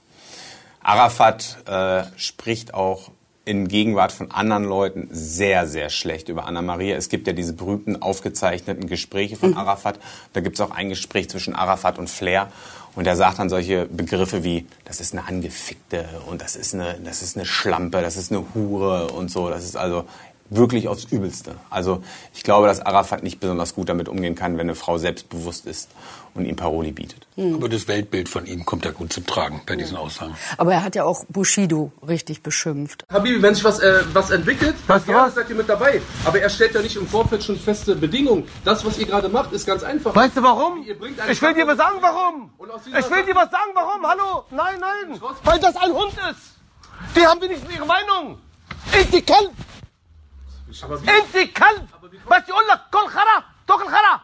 Arafat äh, spricht auch in Gegenwart von anderen Leuten sehr, sehr schlecht über Anna Maria. Es gibt ja diese berühmten aufgezeichneten Gespräche von mhm. Arafat. Da gibt es auch ein Gespräch zwischen Arafat und Flair. Und er sagt dann solche Begriffe wie, das ist eine Angefickte und das ist eine, das ist eine Schlampe, das ist eine Hure und so. Das ist also wirklich aufs Übelste. Also ich glaube, dass Arafat nicht besonders gut damit umgehen kann, wenn eine Frau selbstbewusst ist und ihm Paroli bietet. Mhm. Aber das Weltbild von ihm kommt ja gut zum Tragen bei diesen Aussagen. Aber er hat ja auch Bushido richtig beschimpft. Habibi, wenn sich was, äh, was entwickelt, was ja, seid ihr mit dabei. Aber er stellt ja nicht im Vorfeld schon feste Bedingungen. Das, was ihr gerade macht, ist ganz einfach. Weißt du warum? Ich will dir was sagen, warum. Ich will dir was sagen, warum. Hallo? Nein, nein. Weil das ein Hund ist. Die haben wenigstens ihre Meinung. Ich die kann. انت كلب بس يقول لك كل خرا تاكل خرا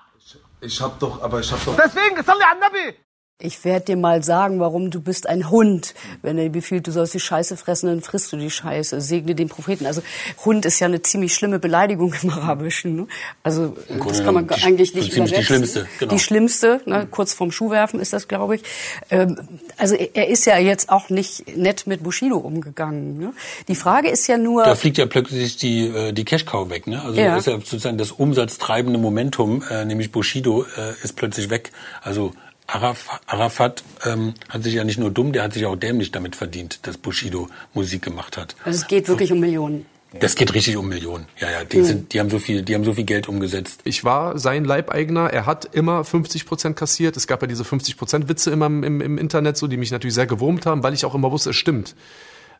Ich hab doch, aber ich hab doch. Deswegen, صلي على النبي Ich werde dir mal sagen, warum du bist ein Hund. Wenn er dir befiehlt, du sollst die Scheiße fressen, dann frisst du die Scheiße. Segne den Propheten. Also Hund ist ja eine ziemlich schlimme Beleidigung im Arabischen. Ne? Also das kann man die, eigentlich nicht übersetzen. Die schlimmste, genau. Die schlimmste, ne? kurz vorm Schuhwerfen ist das, glaube ich. Ähm, also er ist ja jetzt auch nicht nett mit Bushido umgegangen. Ne? Die Frage ist ja nur... Da fliegt ja plötzlich die, äh, die Cash-Cow weg. Ne? Also ja. das ist ja sozusagen das umsatztreibende Momentum, äh, nämlich Bushido äh, ist plötzlich weg. Also Arafat, Arafat ähm, hat sich ja nicht nur dumm, der hat sich auch dämlich damit verdient, dass Bushido Musik gemacht hat. Also es geht wirklich um Millionen. Das geht richtig um Millionen. Ja, ja, die, hm. sind, die haben so viel, die haben so viel Geld umgesetzt. Ich war sein Leibeigner. Er hat immer 50 Prozent kassiert. Es gab ja diese 50 Prozent Witze immer im, im, Internet, so die mich natürlich sehr gewurmt haben, weil ich auch immer wusste, es stimmt.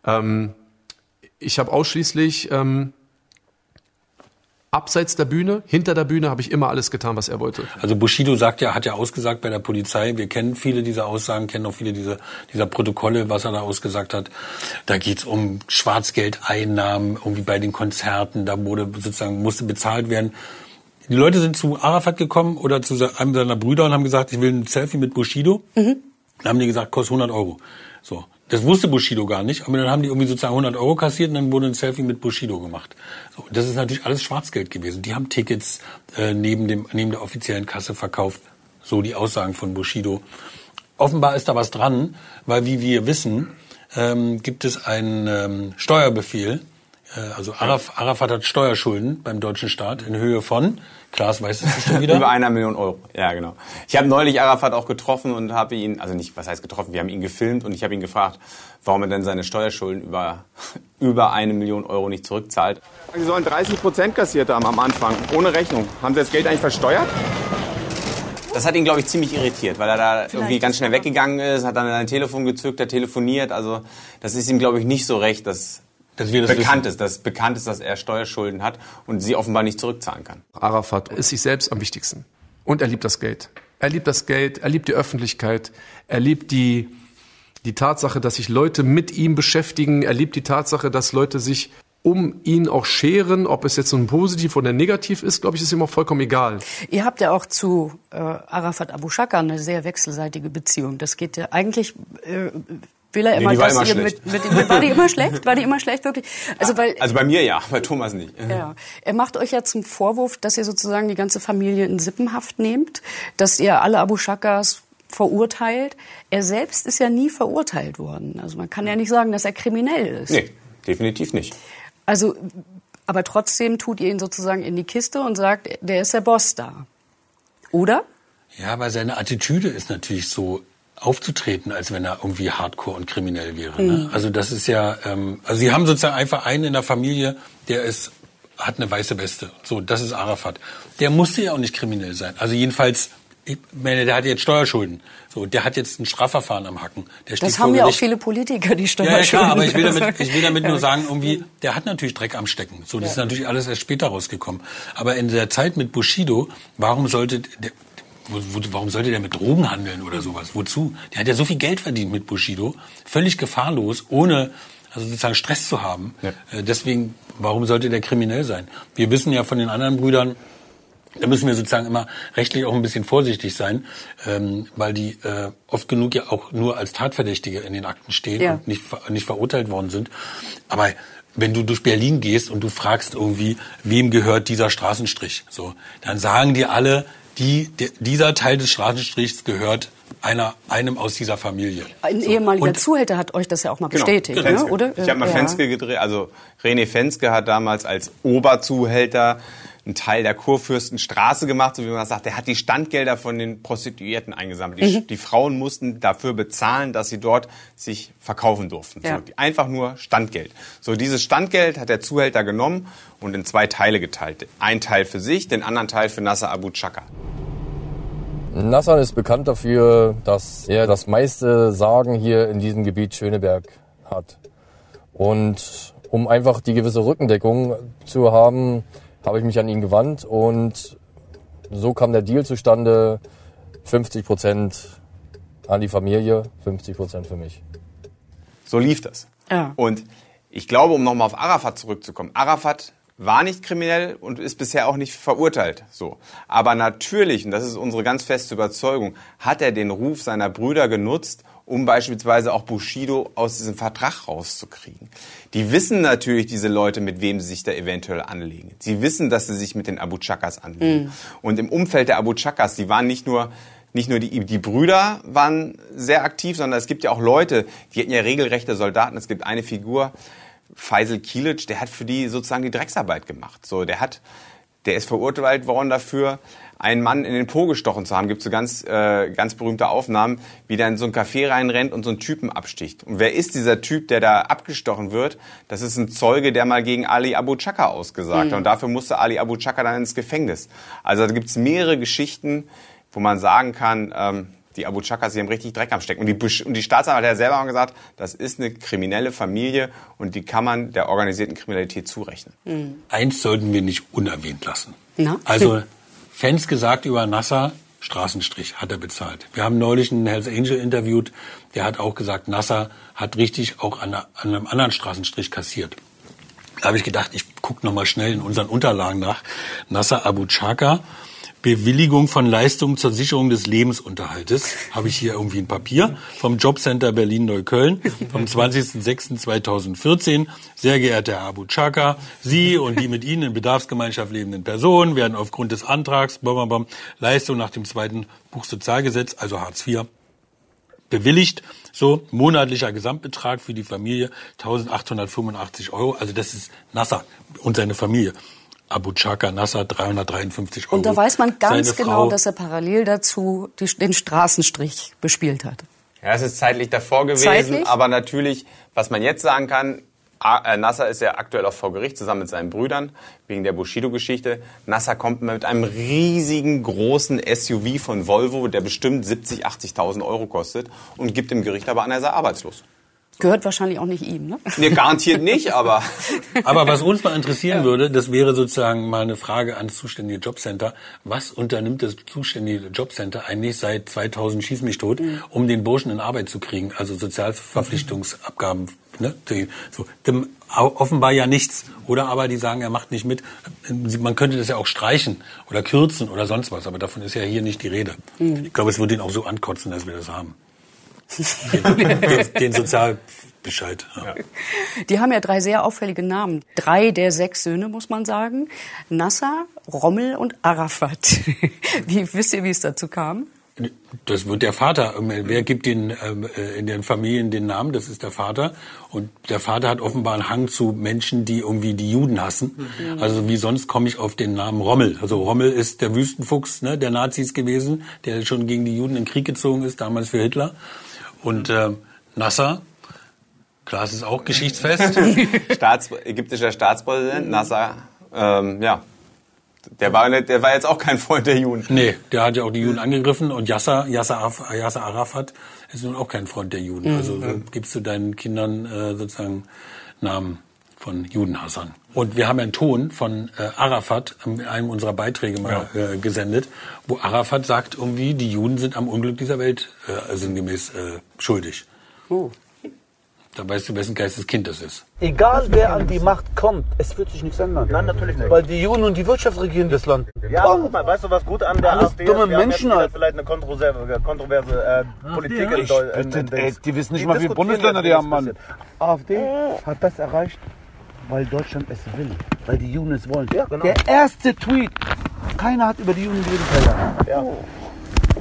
Ähm, ich habe ausschließlich ähm, abseits der Bühne, hinter der Bühne habe ich immer alles getan, was er wollte. Also Bushido sagt ja, hat ja ausgesagt bei der Polizei, wir kennen viele dieser Aussagen, kennen auch viele dieser, dieser Protokolle, was er da ausgesagt hat. Da geht's um Schwarzgeldeinnahmen, irgendwie bei den Konzerten, da wurde sozusagen, musste bezahlt werden. Die Leute sind zu Arafat gekommen oder zu einem seiner Brüder und haben gesagt, ich will ein Selfie mit Bushido. Mhm. Dann haben die gesagt, kostet 100 Euro. So. Das wusste Bushido gar nicht, aber dann haben die irgendwie sozusagen 100 Euro kassiert und dann wurde ein Selfie mit Bushido gemacht. Das ist natürlich alles Schwarzgeld gewesen. Die haben Tickets äh, neben, dem, neben der offiziellen Kasse verkauft. So die Aussagen von Bushido. Offenbar ist da was dran, weil wie wir wissen, ähm, gibt es einen ähm, Steuerbefehl. Äh, also Araf, Arafat hat Steuerschulden beim deutschen Staat in Höhe von Klaas weiß es bestimmt wieder. Über einer Million Euro. Ja, genau. Ich habe neulich Arafat auch getroffen und habe ihn, also nicht, was heißt getroffen, wir haben ihn gefilmt und ich habe ihn gefragt, warum er denn seine Steuerschulden über, über eine Million Euro nicht zurückzahlt. Sie sollen 30 Prozent kassiert haben am Anfang, ohne Rechnung. Haben Sie das Geld eigentlich versteuert? Das hat ihn, glaube ich, ziemlich irritiert, weil er da Vielleicht irgendwie ganz schnell weggegangen ist, hat dann sein Telefon gezückt, er telefoniert. Also das ist ihm, glaube ich, nicht so recht, dass dass wir das bekannt wissen. ist, dass bekannt ist, dass er Steuerschulden hat und sie offenbar nicht zurückzahlen kann. Arafat ist sich selbst am wichtigsten und er liebt das Geld. Er liebt das Geld, er liebt die Öffentlichkeit, er liebt die die Tatsache, dass sich Leute mit ihm beschäftigen, er liebt die Tatsache, dass Leute sich um ihn auch scheren, ob es jetzt nun positiv oder negativ ist, glaube ich, ist ihm auch vollkommen egal. Ihr habt ja auch zu äh, Arafat Abu Shaka eine sehr wechselseitige Beziehung. Das geht ja eigentlich äh, will er immer, nee, dass immer ihr mit, mit, war die immer schlecht? War die immer schlecht wirklich? Also weil also bei mir ja, bei Thomas nicht. Ja, er macht euch ja zum Vorwurf, dass ihr sozusagen die ganze Familie in Sippenhaft nehmt, dass ihr alle Abu Shakas verurteilt. Er selbst ist ja nie verurteilt worden. Also man kann ja nicht sagen, dass er kriminell ist. Nee, definitiv nicht. Also aber trotzdem tut ihr ihn sozusagen in die Kiste und sagt, der ist der Boss da. Oder? Ja, aber seine Attitüde ist natürlich so, aufzutreten, als wenn er irgendwie hardcore und kriminell wäre. Ne? Mhm. Also das ist ja, ähm, also sie haben sozusagen einfach einen in der Familie, der ist hat eine weiße Weste. So, das ist Arafat. Der musste ja auch nicht kriminell sein. Also jedenfalls, ich meine, der hat jetzt Steuerschulden. So, der hat jetzt ein Strafverfahren am Hacken. Der steht das haben ja auch viele Politiker, die Steuerschulden. Ja, ja klar, aber ich will damit, ich will damit nur sagen, irgendwie, der hat natürlich Dreck am Stecken. So, das ja. ist natürlich alles erst später rausgekommen. Aber in der Zeit mit Bushido, warum sollte der, wo, wo, warum sollte der mit Drogen handeln oder sowas? Wozu? Der hat ja so viel Geld verdient mit Bushido, völlig gefahrlos, ohne also sozusagen Stress zu haben. Ja. Äh, deswegen, warum sollte der kriminell sein? Wir wissen ja von den anderen Brüdern, da müssen wir sozusagen immer rechtlich auch ein bisschen vorsichtig sein, ähm, weil die äh, oft genug ja auch nur als Tatverdächtige in den Akten stehen ja. und nicht, nicht verurteilt worden sind. Aber wenn du durch Berlin gehst und du fragst irgendwie, wem gehört dieser Straßenstrich, so, dann sagen dir alle, die, dieser Teil des Straßenstrichs gehört einer, einem aus dieser Familie. Ein so. ehemaliger und, Zuhälter hat euch das ja auch mal genau, bestätigt, genau. ne? oder? Ich habe mal ja. Fenske gedreht, also René Fenske hat damals als Oberzuhälter einen Teil der Kurfürstenstraße gemacht, so wie man sagt. Der hat die Standgelder von den Prostituierten eingesammelt. Die, mhm. die Frauen mussten dafür bezahlen, dass sie dort sich verkaufen durften. Ja. So, einfach nur Standgeld. So, dieses Standgeld hat der Zuhälter genommen und in zwei Teile geteilt. Ein Teil für sich, den anderen Teil für Nasser Abu Chaka. Nassan ist bekannt dafür, dass er das meiste Sagen hier in diesem Gebiet Schöneberg hat. Und um einfach die gewisse Rückendeckung zu haben, habe ich mich an ihn gewandt und so kam der Deal zustande. 50 Prozent an die Familie, 50 Prozent für mich. So lief das. Ja. Und ich glaube, um nochmal auf Arafat zurückzukommen, Arafat war nicht kriminell und ist bisher auch nicht verurteilt. So. Aber natürlich, und das ist unsere ganz feste Überzeugung, hat er den Ruf seiner Brüder genutzt, um beispielsweise auch Bushido aus diesem Vertrag rauszukriegen. Die wissen natürlich, diese Leute, mit wem sie sich da eventuell anlegen. Sie wissen, dass sie sich mit den Abu Chakas anlegen. Mhm. Und im Umfeld der Abu Chakas, die waren nicht nur nicht nur die, die Brüder waren sehr aktiv, sondern es gibt ja auch Leute, die hatten ja regelrechte Soldaten. Es gibt eine Figur, Faisal Kilic, der hat für die sozusagen die Drecksarbeit gemacht. So, der hat, der ist verurteilt worden dafür, einen Mann in den Po gestochen zu haben. Gibt so ganz, äh, ganz berühmte Aufnahmen, wie der in so ein Café reinrennt und so einen Typen absticht. Und wer ist dieser Typ, der da abgestochen wird? Das ist ein Zeuge, der mal gegen Ali Abu Chaka ausgesagt mhm. hat. Und dafür musste Ali Abu Chaka dann ins Gefängnis. Also da gibt's mehrere Geschichten, wo man sagen kann, ähm, die Abu Chakas, die haben richtig Dreck am Stecken. Und die, und die Staatsanwalt hat ja selber auch gesagt, das ist eine kriminelle Familie und die kann man der organisierten Kriminalität zurechnen. Eins sollten wir nicht unerwähnt lassen. Na? Also, Fans gesagt über Nasser, Straßenstrich hat er bezahlt. Wir haben neulich einen Hells Angel interviewt, der hat auch gesagt, Nasser hat richtig auch an, einem anderen Straßenstrich kassiert. Da habe ich gedacht, ich gucke noch mal schnell in unseren Unterlagen nach. Nasser Abu Chaka, Bewilligung von Leistungen zur Sicherung des Lebensunterhaltes. Habe ich hier irgendwie ein Papier vom Jobcenter Berlin-Neukölln vom 20.06.2014. Sehr geehrter Herr Abu Chaka, Sie und die mit Ihnen in Bedarfsgemeinschaft lebenden Personen werden aufgrund des Antrags bam, bam, Leistung nach dem zweiten Buch Sozialgesetz, also Hartz IV, bewilligt. So, monatlicher Gesamtbetrag für die Familie 1885 Euro. Also das ist Nasser und seine Familie. Abu Chaka Nasser 353 Euro. Und da weiß man ganz Seine genau, Frau, dass er parallel dazu die, den Straßenstrich bespielt hat. Ja, es ist zeitlich davor gewesen, Zeitlich? aber natürlich, was man jetzt sagen kann, äh, Nasser ist ja aktuell auch vor Gericht zusammen mit seinen Brüdern wegen der Bushido-Geschichte. Nasser kommt mit einem riesigen, großen SUV von Volvo, der bestimmt 70.000, 80.000 Euro kostet und gibt im Gericht aber an, er sei arbeitslos. Gehört wahrscheinlich auch nicht ihm, ne? Nee, garantiert nicht, aber Aber was uns mal interessieren würde, das wäre sozusagen mal eine Frage ans zuständige Jobcenter. Was unternimmt das zuständige Jobcenter eigentlich seit 2000 schieß mich tot, um den Burschen in Arbeit zu kriegen? Also Sozialverpflichtungsabgaben. Ne? Die- So, dem, offenbar ja nichts. Oder aber die sagen, er macht nicht mit. Man könnte das ja auch streichen oder kürzen oder sonst was. Aber davon ist ja hier nicht die Rede. Ich glaube, es würde ihn auch so ankotzen, dass wir das haben. Den, den, den Sozialbescheid. Ja. Die haben ja drei sehr auffällige Namen. Drei der sechs Söhne, muss man sagen. Nasser, Rommel und Arafat. Wie, wisst ihr, wie es dazu kam? Das wird der Vater. Wer gibt den ähm, äh, in den Familien den Namen? Das ist der Vater. Und der Vater hat offenbar einen Hang zu Menschen, die irgendwie die Juden hassen. Mhm. Also wie sonst komme ich auf den Namen Rommel. Also Rommel ist der Wüstenfuchs ne, der Nazis gewesen, der schon gegen die Juden in den Krieg gezogen ist, damals für Hitler. Und äh, Nasser, klar, es ist auch geschichtsfest. Staats, ägyptischer Staatspräsident Nasser, ähm, ja, der war, nicht, der war jetzt auch kein Freund der Juden. Nee, der hat ja auch die Juden angegriffen und Yasser, Yasser, Araf- Yasser Arafat ist nun auch kein Freund der Juden. Mhm. Also so gibst du deinen Kindern äh, sozusagen Namen von Judenhassern. Und wir haben einen Ton von äh, Arafat in einem unserer Beiträge mal äh, gesendet, wo Arafat sagt irgendwie, die Juden sind am Unglück dieser Welt äh, sinngemäß äh, schuldig. Oh. Da weißt du, wessen Geisteskind das ist. Egal wer an die Macht kommt, es wird sich nichts ändern. Nein, natürlich nicht. Weil die Juden und die Wirtschaft regieren das Land. Ja, aber guck mal, weißt du, was gut an der Alles AfD dumme ist? Wir haben Menschen halt. vielleicht eine kontroverse, kontroverse äh, Politik in Ich Deutschland. die wissen nicht mal, wie Bundesländer die haben, Mann. AfD hat das erreicht, weil Deutschland es will. Weil die Juden es wollen. Ja, genau. Der erste Tweet, keiner hat über die Juden geredet. Ja.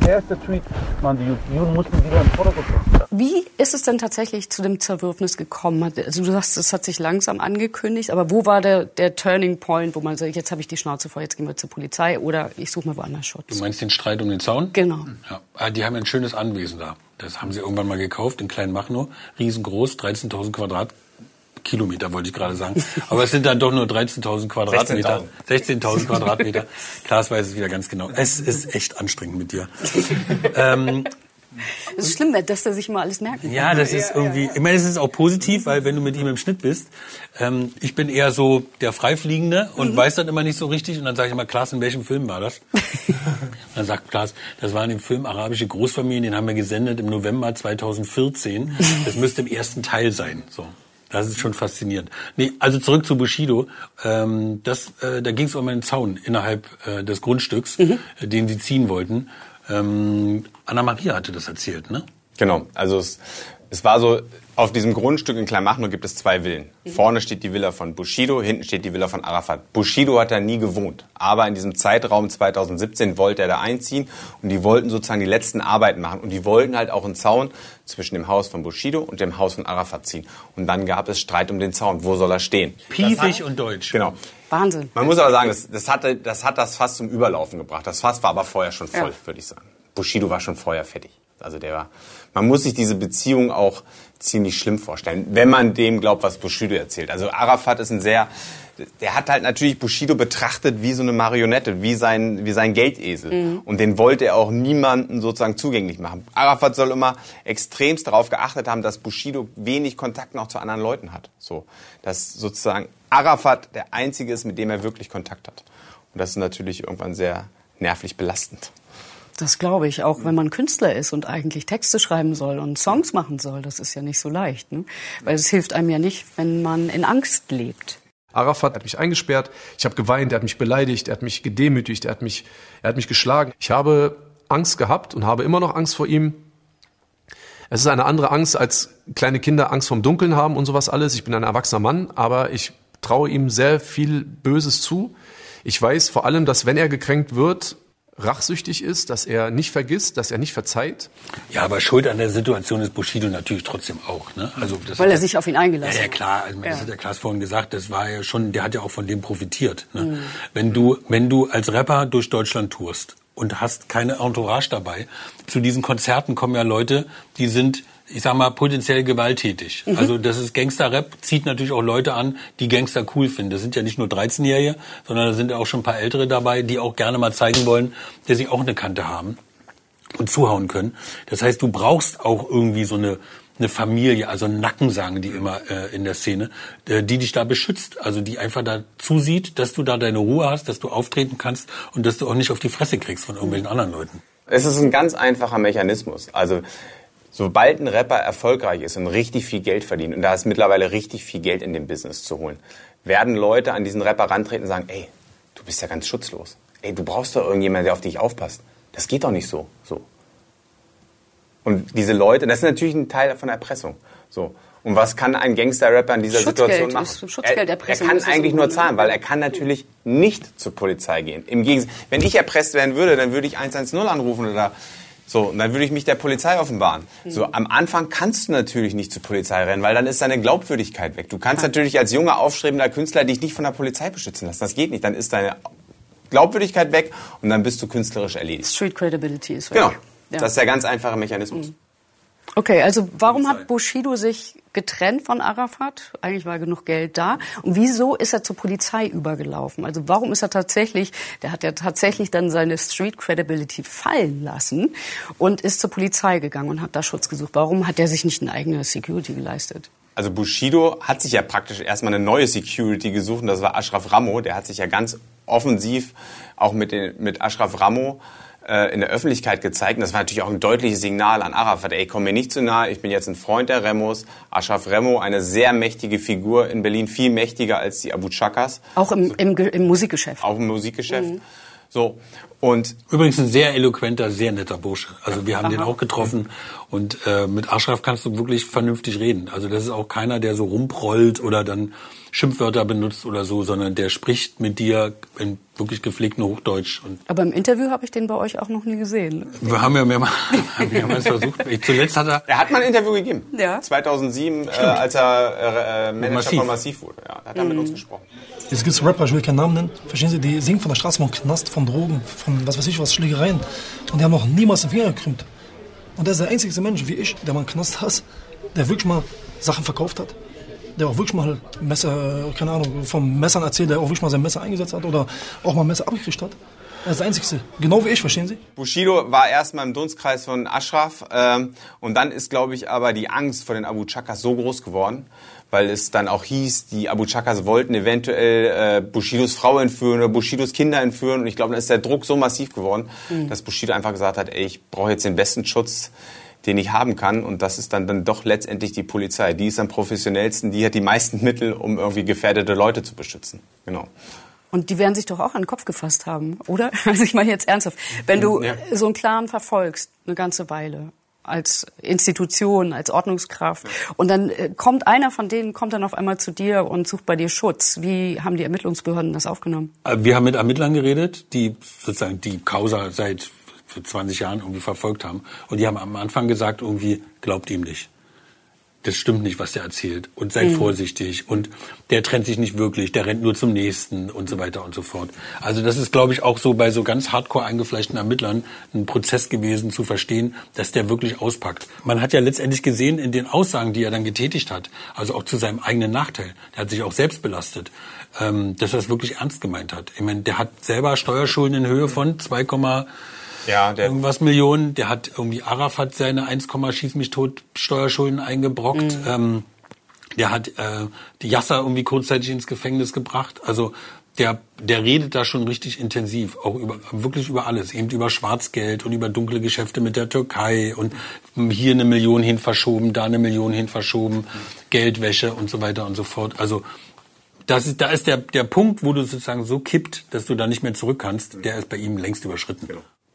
Der erste Tweet, man, die Juden, mussten wieder im Vordergrund kommen. Wie ist es denn tatsächlich zu dem Zerwürfnis gekommen? Also du sagst, es hat sich langsam angekündigt, aber wo war der, der Turning Point, wo man sagt, jetzt habe ich die Schnauze voll, jetzt gehen wir zur Polizei oder ich suche mir woanders Schutz? Du meinst den Streit um den Zaun? Genau. Ja, ah, die haben ein schönes Anwesen da. Das haben sie irgendwann mal gekauft in Kleinmachnow. Riesengroß, 13.000 Quadratkilometer wollte ich gerade sagen. Aber es sind dann doch nur 13.000 Quadratmeter. 16.000 Quadratmeter. Klaas weiß es wieder ganz genau. Es ist echt anstrengend mit dir. ähm, Es ist schlimm, dass er sich mal alles merken kann. ja, das ist irgendwie, ich meine, es ist auch positiv, weil wenn du mit ihm im Schnitt bist, ähm, ich bin eher so der Freifliegende und weiß dann immer nicht so richtig und dann sage ich immer, Klaas, in welchem Film war das? und dann sagt Klaas, das war in dem Film Arabische Großfamilien, den haben wir gesendet im November 2014. Das müsste im ersten Teil sein. So. Das ist schon faszinierend. Nee, also zurück zu Bushido. Ähm, das, äh, da ging es um einen Zaun innerhalb äh, des Grundstücks, äh, den sie ziehen wollten. Ähm, Anna Maria hatte das erzählt, ne? Genau, also es, es war so, auf diesem Grundstück in Kleinmachnow gibt es zwei Villen. Vorne steht die Villa von Bushido, hinten steht die Villa von Arafat. Bushido hat da nie gewohnt, aber in diesem Zeitraum 2017 wollte er da einziehen und die wollten sozusagen die letzten Arbeiten machen und die wollten halt auch einen Zaun zwischen dem Haus von Bushido und dem Haus von Arafat ziehen. Und dann gab es Streit um den Zaun, wo soll er stehen? Piefig und deutsch. Genau. Wahnsinn. Man muss aber sagen, das, das, hatte, das hat das Fass zum Überlaufen gebracht. Das Fass war aber vorher schon voll, Ja. würde ich sagen. Bushido war schon vorher fertig. Also der war, man muss sich diese Beziehung auch ziemlich schlimm vorstellen, wenn man dem glaubt, was Bushido erzählt. Also Arafat ist ein sehr der hat halt natürlich Bushido betrachtet wie so eine Marionette, wie sein, wie sein Geldesel. Mhm. Und den wollte er auch niemanden sozusagen zugänglich machen. Arafat soll immer extremst darauf geachtet haben, dass Bushido wenig Kontakt noch zu anderen Leuten hat. So, dass sozusagen Arafat der einzige ist, mit dem er wirklich Kontakt hat. Und das ist natürlich irgendwann sehr nervlich belastend. Das glaube ich, auch wenn man Künstler ist und eigentlich Texte schreiben soll und Songs machen soll, das ist ja nicht so leicht. Ne? Weil es hilft einem ja nicht, wenn man in Angst lebt. Arafat hat mich eingesperrt, ich habe geweint, er hat mich beleidigt, er hat mich gedemütigt, er hat mich, er hat mich geschlagen. Ich habe Angst gehabt und habe immer noch Angst vor ihm. Es ist eine andere Angst, als kleine Kinder Angst vom Dunkeln haben und sowas alles. Ich bin ein erwachsener Mann, aber ich traue ihm sehr viel Böses zu. Ich weiß vor allem, dass wenn er gekränkt wird, rachsüchtig ist, dass er nicht vergisst, dass er nicht verzeiht. Ja, aber Schuld an der Situation ist Bushido natürlich trotzdem auch. Ne? Also das Weil er sich auf ihn eingelassen hat. Ja, ja klar. Also, ja. Das hat der Klaas vorhin gesagt. Das war ja schon, der hat ja auch von dem profitiert. Ne? Mhm. Wenn du, wenn du als Rapper durch Deutschland tourst und hast keine Entourage dabei, zu diesen Konzerten kommen ja Leute, die sind ich sag mal, potenziell gewalttätig. Mhm. Also das ist Gangster-Rap, zieht natürlich auch Leute an, die Gangster cool finden. Das sind ja nicht nur 13-Jährige, sondern da sind ja auch schon ein paar Ältere dabei, die auch gerne mal zeigen wollen, dass sie auch eine Kante haben und zuhauen können. Das heißt, du brauchst auch irgendwie so eine eine Familie, also Nacken sagen die immer äh, in der Szene, äh, die dich da beschützt, also die einfach da zusieht, dass du da deine Ruhe hast, dass du auftreten kannst und dass du auch nicht auf die Fresse kriegst von irgendwelchen anderen Leuten. Es ist ein ganz einfacher Mechanismus. Also sobald ein Rapper erfolgreich ist und richtig viel Geld verdient, und da ist mittlerweile richtig viel Geld in dem Business zu holen, werden Leute an diesen Rapper rantreten und sagen, ey, du bist ja ganz schutzlos. Ey, du brauchst doch irgendjemanden, der auf dich aufpasst. Das geht doch nicht so. so. Und diese Leute, das ist natürlich ein Teil von Erpressung. So. Und was kann ein Gangster-Rapper in dieser Schutzgeld Situation machen? Er, er kann eigentlich nur zahlen, weil er kann natürlich nicht zur Polizei gehen. Im Gegensatz, wenn ich erpresst werden würde, dann würde ich 110 anrufen oder so, und dann würde ich mich der Polizei offenbaren. Mhm. So, am Anfang kannst du natürlich nicht zur Polizei rennen, weil dann ist deine Glaubwürdigkeit weg. Du kannst ja. natürlich als junger, aufstrebender Künstler dich nicht von der Polizei beschützen lassen. Das geht nicht. Dann ist deine Glaubwürdigkeit weg und dann bist du künstlerisch erledigt. Street Credibility ist weg. Genau. Ja. Das ist der ganz einfache Mechanismus. Mhm. Okay, also warum hat Bushido sich getrennt von Arafat? Eigentlich war genug Geld da. Und wieso ist er zur Polizei übergelaufen? Also warum ist er tatsächlich, der hat ja tatsächlich dann seine Street Credibility fallen lassen und ist zur Polizei gegangen und hat da Schutz gesucht. Warum hat er sich nicht eine eigene Security geleistet? Also Bushido hat sich ja praktisch erstmal eine neue Security gesucht und das war Ashraf Ramo. Der hat sich ja ganz offensiv auch mit, den, mit Ashraf Ramo äh, in der Öffentlichkeit gezeigt. Und das war natürlich auch ein deutliches Signal an Arafat. Ey, komm mir nicht zu nahe, ich bin jetzt ein Freund der Remos. Ashraf Remo, eine sehr mächtige Figur in Berlin, viel mächtiger als die Abu Chakas. Auch im, im, im Musikgeschäft. Auch im Musikgeschäft. Mhm. So. Und übrigens ein sehr eloquenter, sehr netter Bursche. Also wir haben Aha. den auch getroffen und äh, mit Ashraf kannst du wirklich vernünftig reden. Also das ist auch keiner, der so rumprollt oder dann Schimpfwörter benutzt oder so, sondern der spricht mit dir in wirklich gepflegten Hochdeutsch. Und Aber im Interview habe ich den bei euch auch noch nie gesehen. Wir haben ja mehrmals, mehrmals versucht. Zuletzt hat er... Er hat mal ein Interview gegeben. Ja. 2007, äh, als er äh, Manager Massiv. von Massiv wurde. Ja, da hat er mhm. mit uns gesprochen. Es gibt Rapper, ich will keinen Namen nennen, verstehen Sie, die singen von der Straße, vom Knast, von Drogen, von was weiß ich was, Schlägereien. Und die haben noch niemals den Finger gekrümmt. Und er ist der einzige Mensch wie ich, der mal einen Knast hat, der wirklich mal Sachen verkauft hat der auch wirklich mal Messer, keine Ahnung, vom Messern erzählt, der auch wirklich mal sein Messer eingesetzt hat oder auch mal ein Messer abgekriegt hat. Er ist der Einzige. Genau wie ich, verstehen Sie? Bushido war erstmal im Dunstkreis von Ashraf. Ähm, und dann ist, glaube ich, aber die Angst vor den Abu Chakas so groß geworden, weil es dann auch hieß, die Abu Chakas wollten eventuell äh, Bushidos Frau entführen oder Bushidos Kinder entführen. Und ich glaube, dann ist der Druck so massiv geworden, mhm. dass Bushido einfach gesagt hat, ey, ich brauche jetzt den besten Schutz den ich haben kann. Und das ist dann, dann doch letztendlich die Polizei. Die ist am professionellsten, die hat die meisten Mittel, um irgendwie gefährdete Leute zu beschützen. Genau. Und die werden sich doch auch an den Kopf gefasst haben, oder? Also ich meine jetzt ernsthaft. Wenn du ja. so einen Clan verfolgst, eine ganze Weile, als Institution, als Ordnungskraft. Und dann äh, kommt einer von denen, kommt dann auf einmal zu dir und sucht bei dir Schutz. Wie haben die Ermittlungsbehörden das aufgenommen? Äh, wir haben mit Ermittlern geredet, die sozusagen die Causa seit für 20 Jahren irgendwie verfolgt haben. Und die haben am Anfang gesagt, irgendwie glaubt ihm nicht. das stimmt nicht, was der erzählt und seid Mhm. vorsichtig und der trennt sich nicht wirklich, der rennt nur zum nächsten und so weiter und so fort. Also das ist, glaube ich, auch so bei so ganz hardcore eingefleischten Ermittlern ein Prozess gewesen zu verstehen, dass der wirklich auspackt. Man hat ja letztendlich gesehen in den Aussagen, die er dann getätigt hat, also auch zu seinem eigenen Nachteil, der hat sich auch selbst belastet, ähm, dass er es wirklich ernst gemeint hat. Ich meine, der hat selber Steuerschulden in Höhe von 2, Ja, der, irgendwas Millionen. Der hat irgendwie Arafat seine 1, schieß mich tot Steuerschulden eingebrockt. Ähm, der hat äh, die Yasser irgendwie kurzzeitig ins Gefängnis gebracht. Also der, der redet da schon richtig intensiv, auch über wirklich über alles, eben über Schwarzgeld und über dunkle Geschäfte mit der Türkei und hier eine Million hin verschoben, da eine Million hin verschoben, Geldwäsche und so weiter und so fort. Also das ist, da ist der, der Punkt, wo du sozusagen so kippt, dass du da nicht mehr zurück kannst, der ist bei ihm längst überschritten.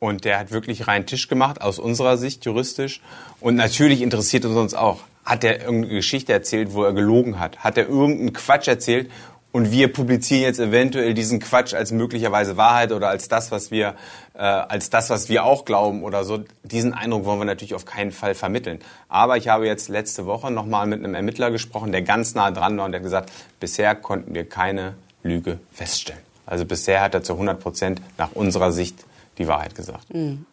Und der hat wirklich reinen Tisch gemacht, aus unserer Sicht juristisch. Und natürlich interessiert es uns auch, hat er irgendeine Geschichte erzählt, wo er gelogen hat? Hat er irgendeinen Quatsch erzählt? Und wir publizieren jetzt eventuell diesen Quatsch als möglicherweise Wahrheit oder als das, was wir, äh, als das, was wir auch glauben oder so. Diesen Eindruck wollen wir natürlich auf keinen Fall vermitteln. Aber ich habe jetzt letzte Woche nochmal mit einem Ermittler gesprochen, der ganz nah dran war und der hat gesagt, bisher konnten wir keine Lüge feststellen. Also bisher hat er zu 100 Prozent nach unserer Sicht die Wahrheit gesagt. Mhm.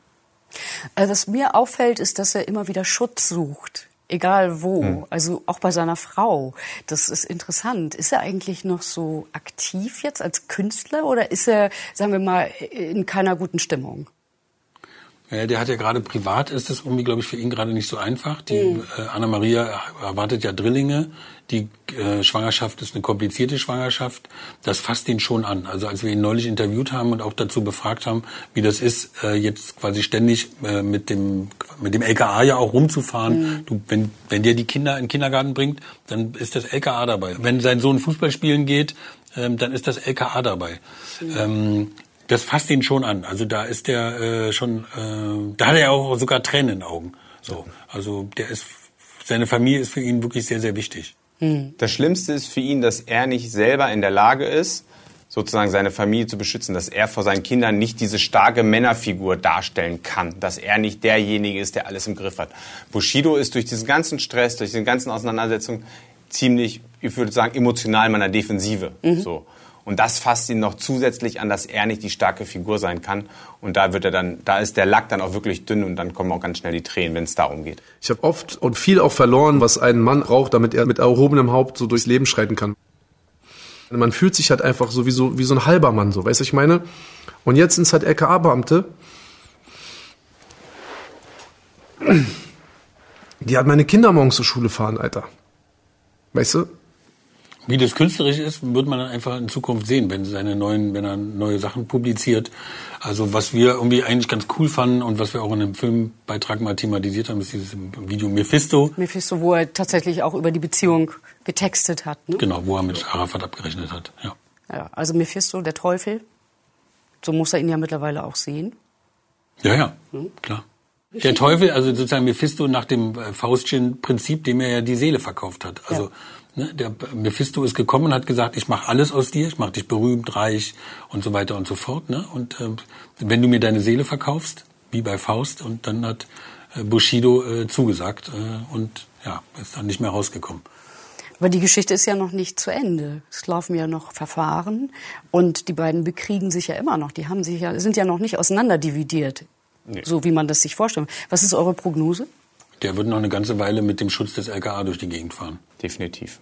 Also was mir auffällt, ist, dass er immer wieder Schutz sucht. Egal wo, Mhm. also auch bei seiner Frau. Das ist interessant. Ist er eigentlich noch so aktiv jetzt als Künstler oder ist er, sagen wir mal, in keiner guten Stimmung? Ja, der hat ja gerade privat, ist es irgendwie, glaube ich, für ihn gerade nicht so einfach. Die Mhm. äh, Anna-Maria erwartet ja Drillinge. Die äh, Schwangerschaft ist eine komplizierte Schwangerschaft. Das fasst ihn schon an. Also als wir ihn neulich interviewt haben und auch dazu befragt haben, wie das ist, äh, jetzt quasi ständig äh, mit dem mit dem LKA ja auch rumzufahren. Mhm. Du, wenn, wenn der die Kinder in den Kindergarten bringt, dann ist das LKA dabei. Wenn sein Sohn Fußball spielen geht, ähm, dann ist das LKA dabei. Ähm, das fasst ihn schon an. Also da ist der äh, schon, äh, da hat er ja auch sogar Tränen in den Augen. So, also der ist, seine Familie ist für ihn wirklich sehr, sehr wichtig. Das Schlimmste ist für ihn, dass er nicht selber in der Lage ist, sozusagen seine Familie zu beschützen, dass er vor seinen Kindern nicht diese starke Männerfigur darstellen kann, dass er nicht derjenige ist, der alles im Griff hat. Bushido ist durch diesen ganzen Stress, durch diese ganzen Auseinandersetzungen ziemlich, ich würde sagen, emotional in meiner Defensive. So. Und das fasst ihn noch zusätzlich an, dass er nicht die starke Figur sein kann. Und da wird er dann, da ist der Lack dann auch wirklich dünn und dann kommen auch ganz schnell die Tränen, wenn es darum geht. Ich habe oft und viel auch verloren, was ein Mann braucht, damit er mit erhobenem Haupt so durchs Leben schreiten kann. Man fühlt sich halt einfach so wie so, wie so ein halber Mann, so, weißt du, ich meine? Und jetzt sind es halt LKA-Beamte, die halt meine Kinder morgens zur Schule fahren, Alter. Weißt du? Wie das künstlerisch ist, wird man dann einfach in Zukunft sehen, wenn seine neuen, wenn er neue Sachen publiziert. Also was wir irgendwie eigentlich ganz cool fanden und was wir auch in einem Filmbeitrag mal thematisiert haben, ist dieses Video Mephisto. Mephisto, wo er tatsächlich auch über die Beziehung getextet hat. Ne? Genau, wo er mit Arafat abgerechnet hat. Ja. Ja, also Mephisto, der Teufel. So muss er ihn ja mittlerweile auch sehen. Ja, ja, klar. Der Teufel, also sozusagen Mephisto nach dem äh, Faustchen Prinzip, dem er ja die Seele verkauft hat. Also ne, der Mephisto ist gekommen und hat gesagt, ich mache alles aus dir, ich mache dich berühmt, reich und so weiter und so fort. Ne? Und äh, wenn du mir deine Seele verkaufst, wie bei Faust, und dann hat äh, Bushido äh, zugesagt äh, und ja, ist dann nicht mehr rausgekommen. Aber die Geschichte ist ja noch nicht zu Ende. Es laufen ja noch Verfahren und die beiden bekriegen sich ja immer noch. Die haben sich ja, sind ja noch nicht auseinanderdividiert, Nee. so wie man das sich vorstellt. Was ist eure Prognose? Der wird noch eine ganze Weile mit dem Schutz des LKA durch die Gegend fahren. Definitiv.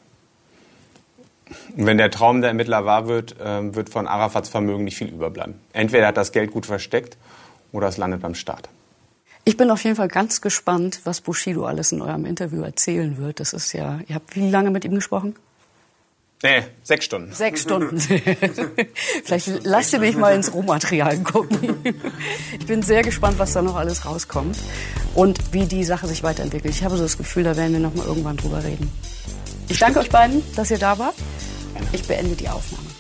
Wenn der Traum der Ermittler wahr wird, ähm, wird von Arafats Vermögen nicht viel überbleiben. Entweder er hat das Geld gut versteckt oder es landet beim Staat. Ich bin auf jeden Fall ganz gespannt, was Bushido alles in eurem Interview erzählen wird. Das ist ja, ihr habt wie lange mit ihm gesprochen? Nee, sechs Stunden. Sechs Stunden. Vielleicht lasst ihr mich mal ins Rohmaterial gucken. Ich bin sehr gespannt, was da noch alles rauskommt und wie die Sache sich weiterentwickelt. Ich habe so das Gefühl, da werden wir noch mal irgendwann drüber reden. Ich danke euch beiden, dass ihr da wart. Ich beende die Aufnahme.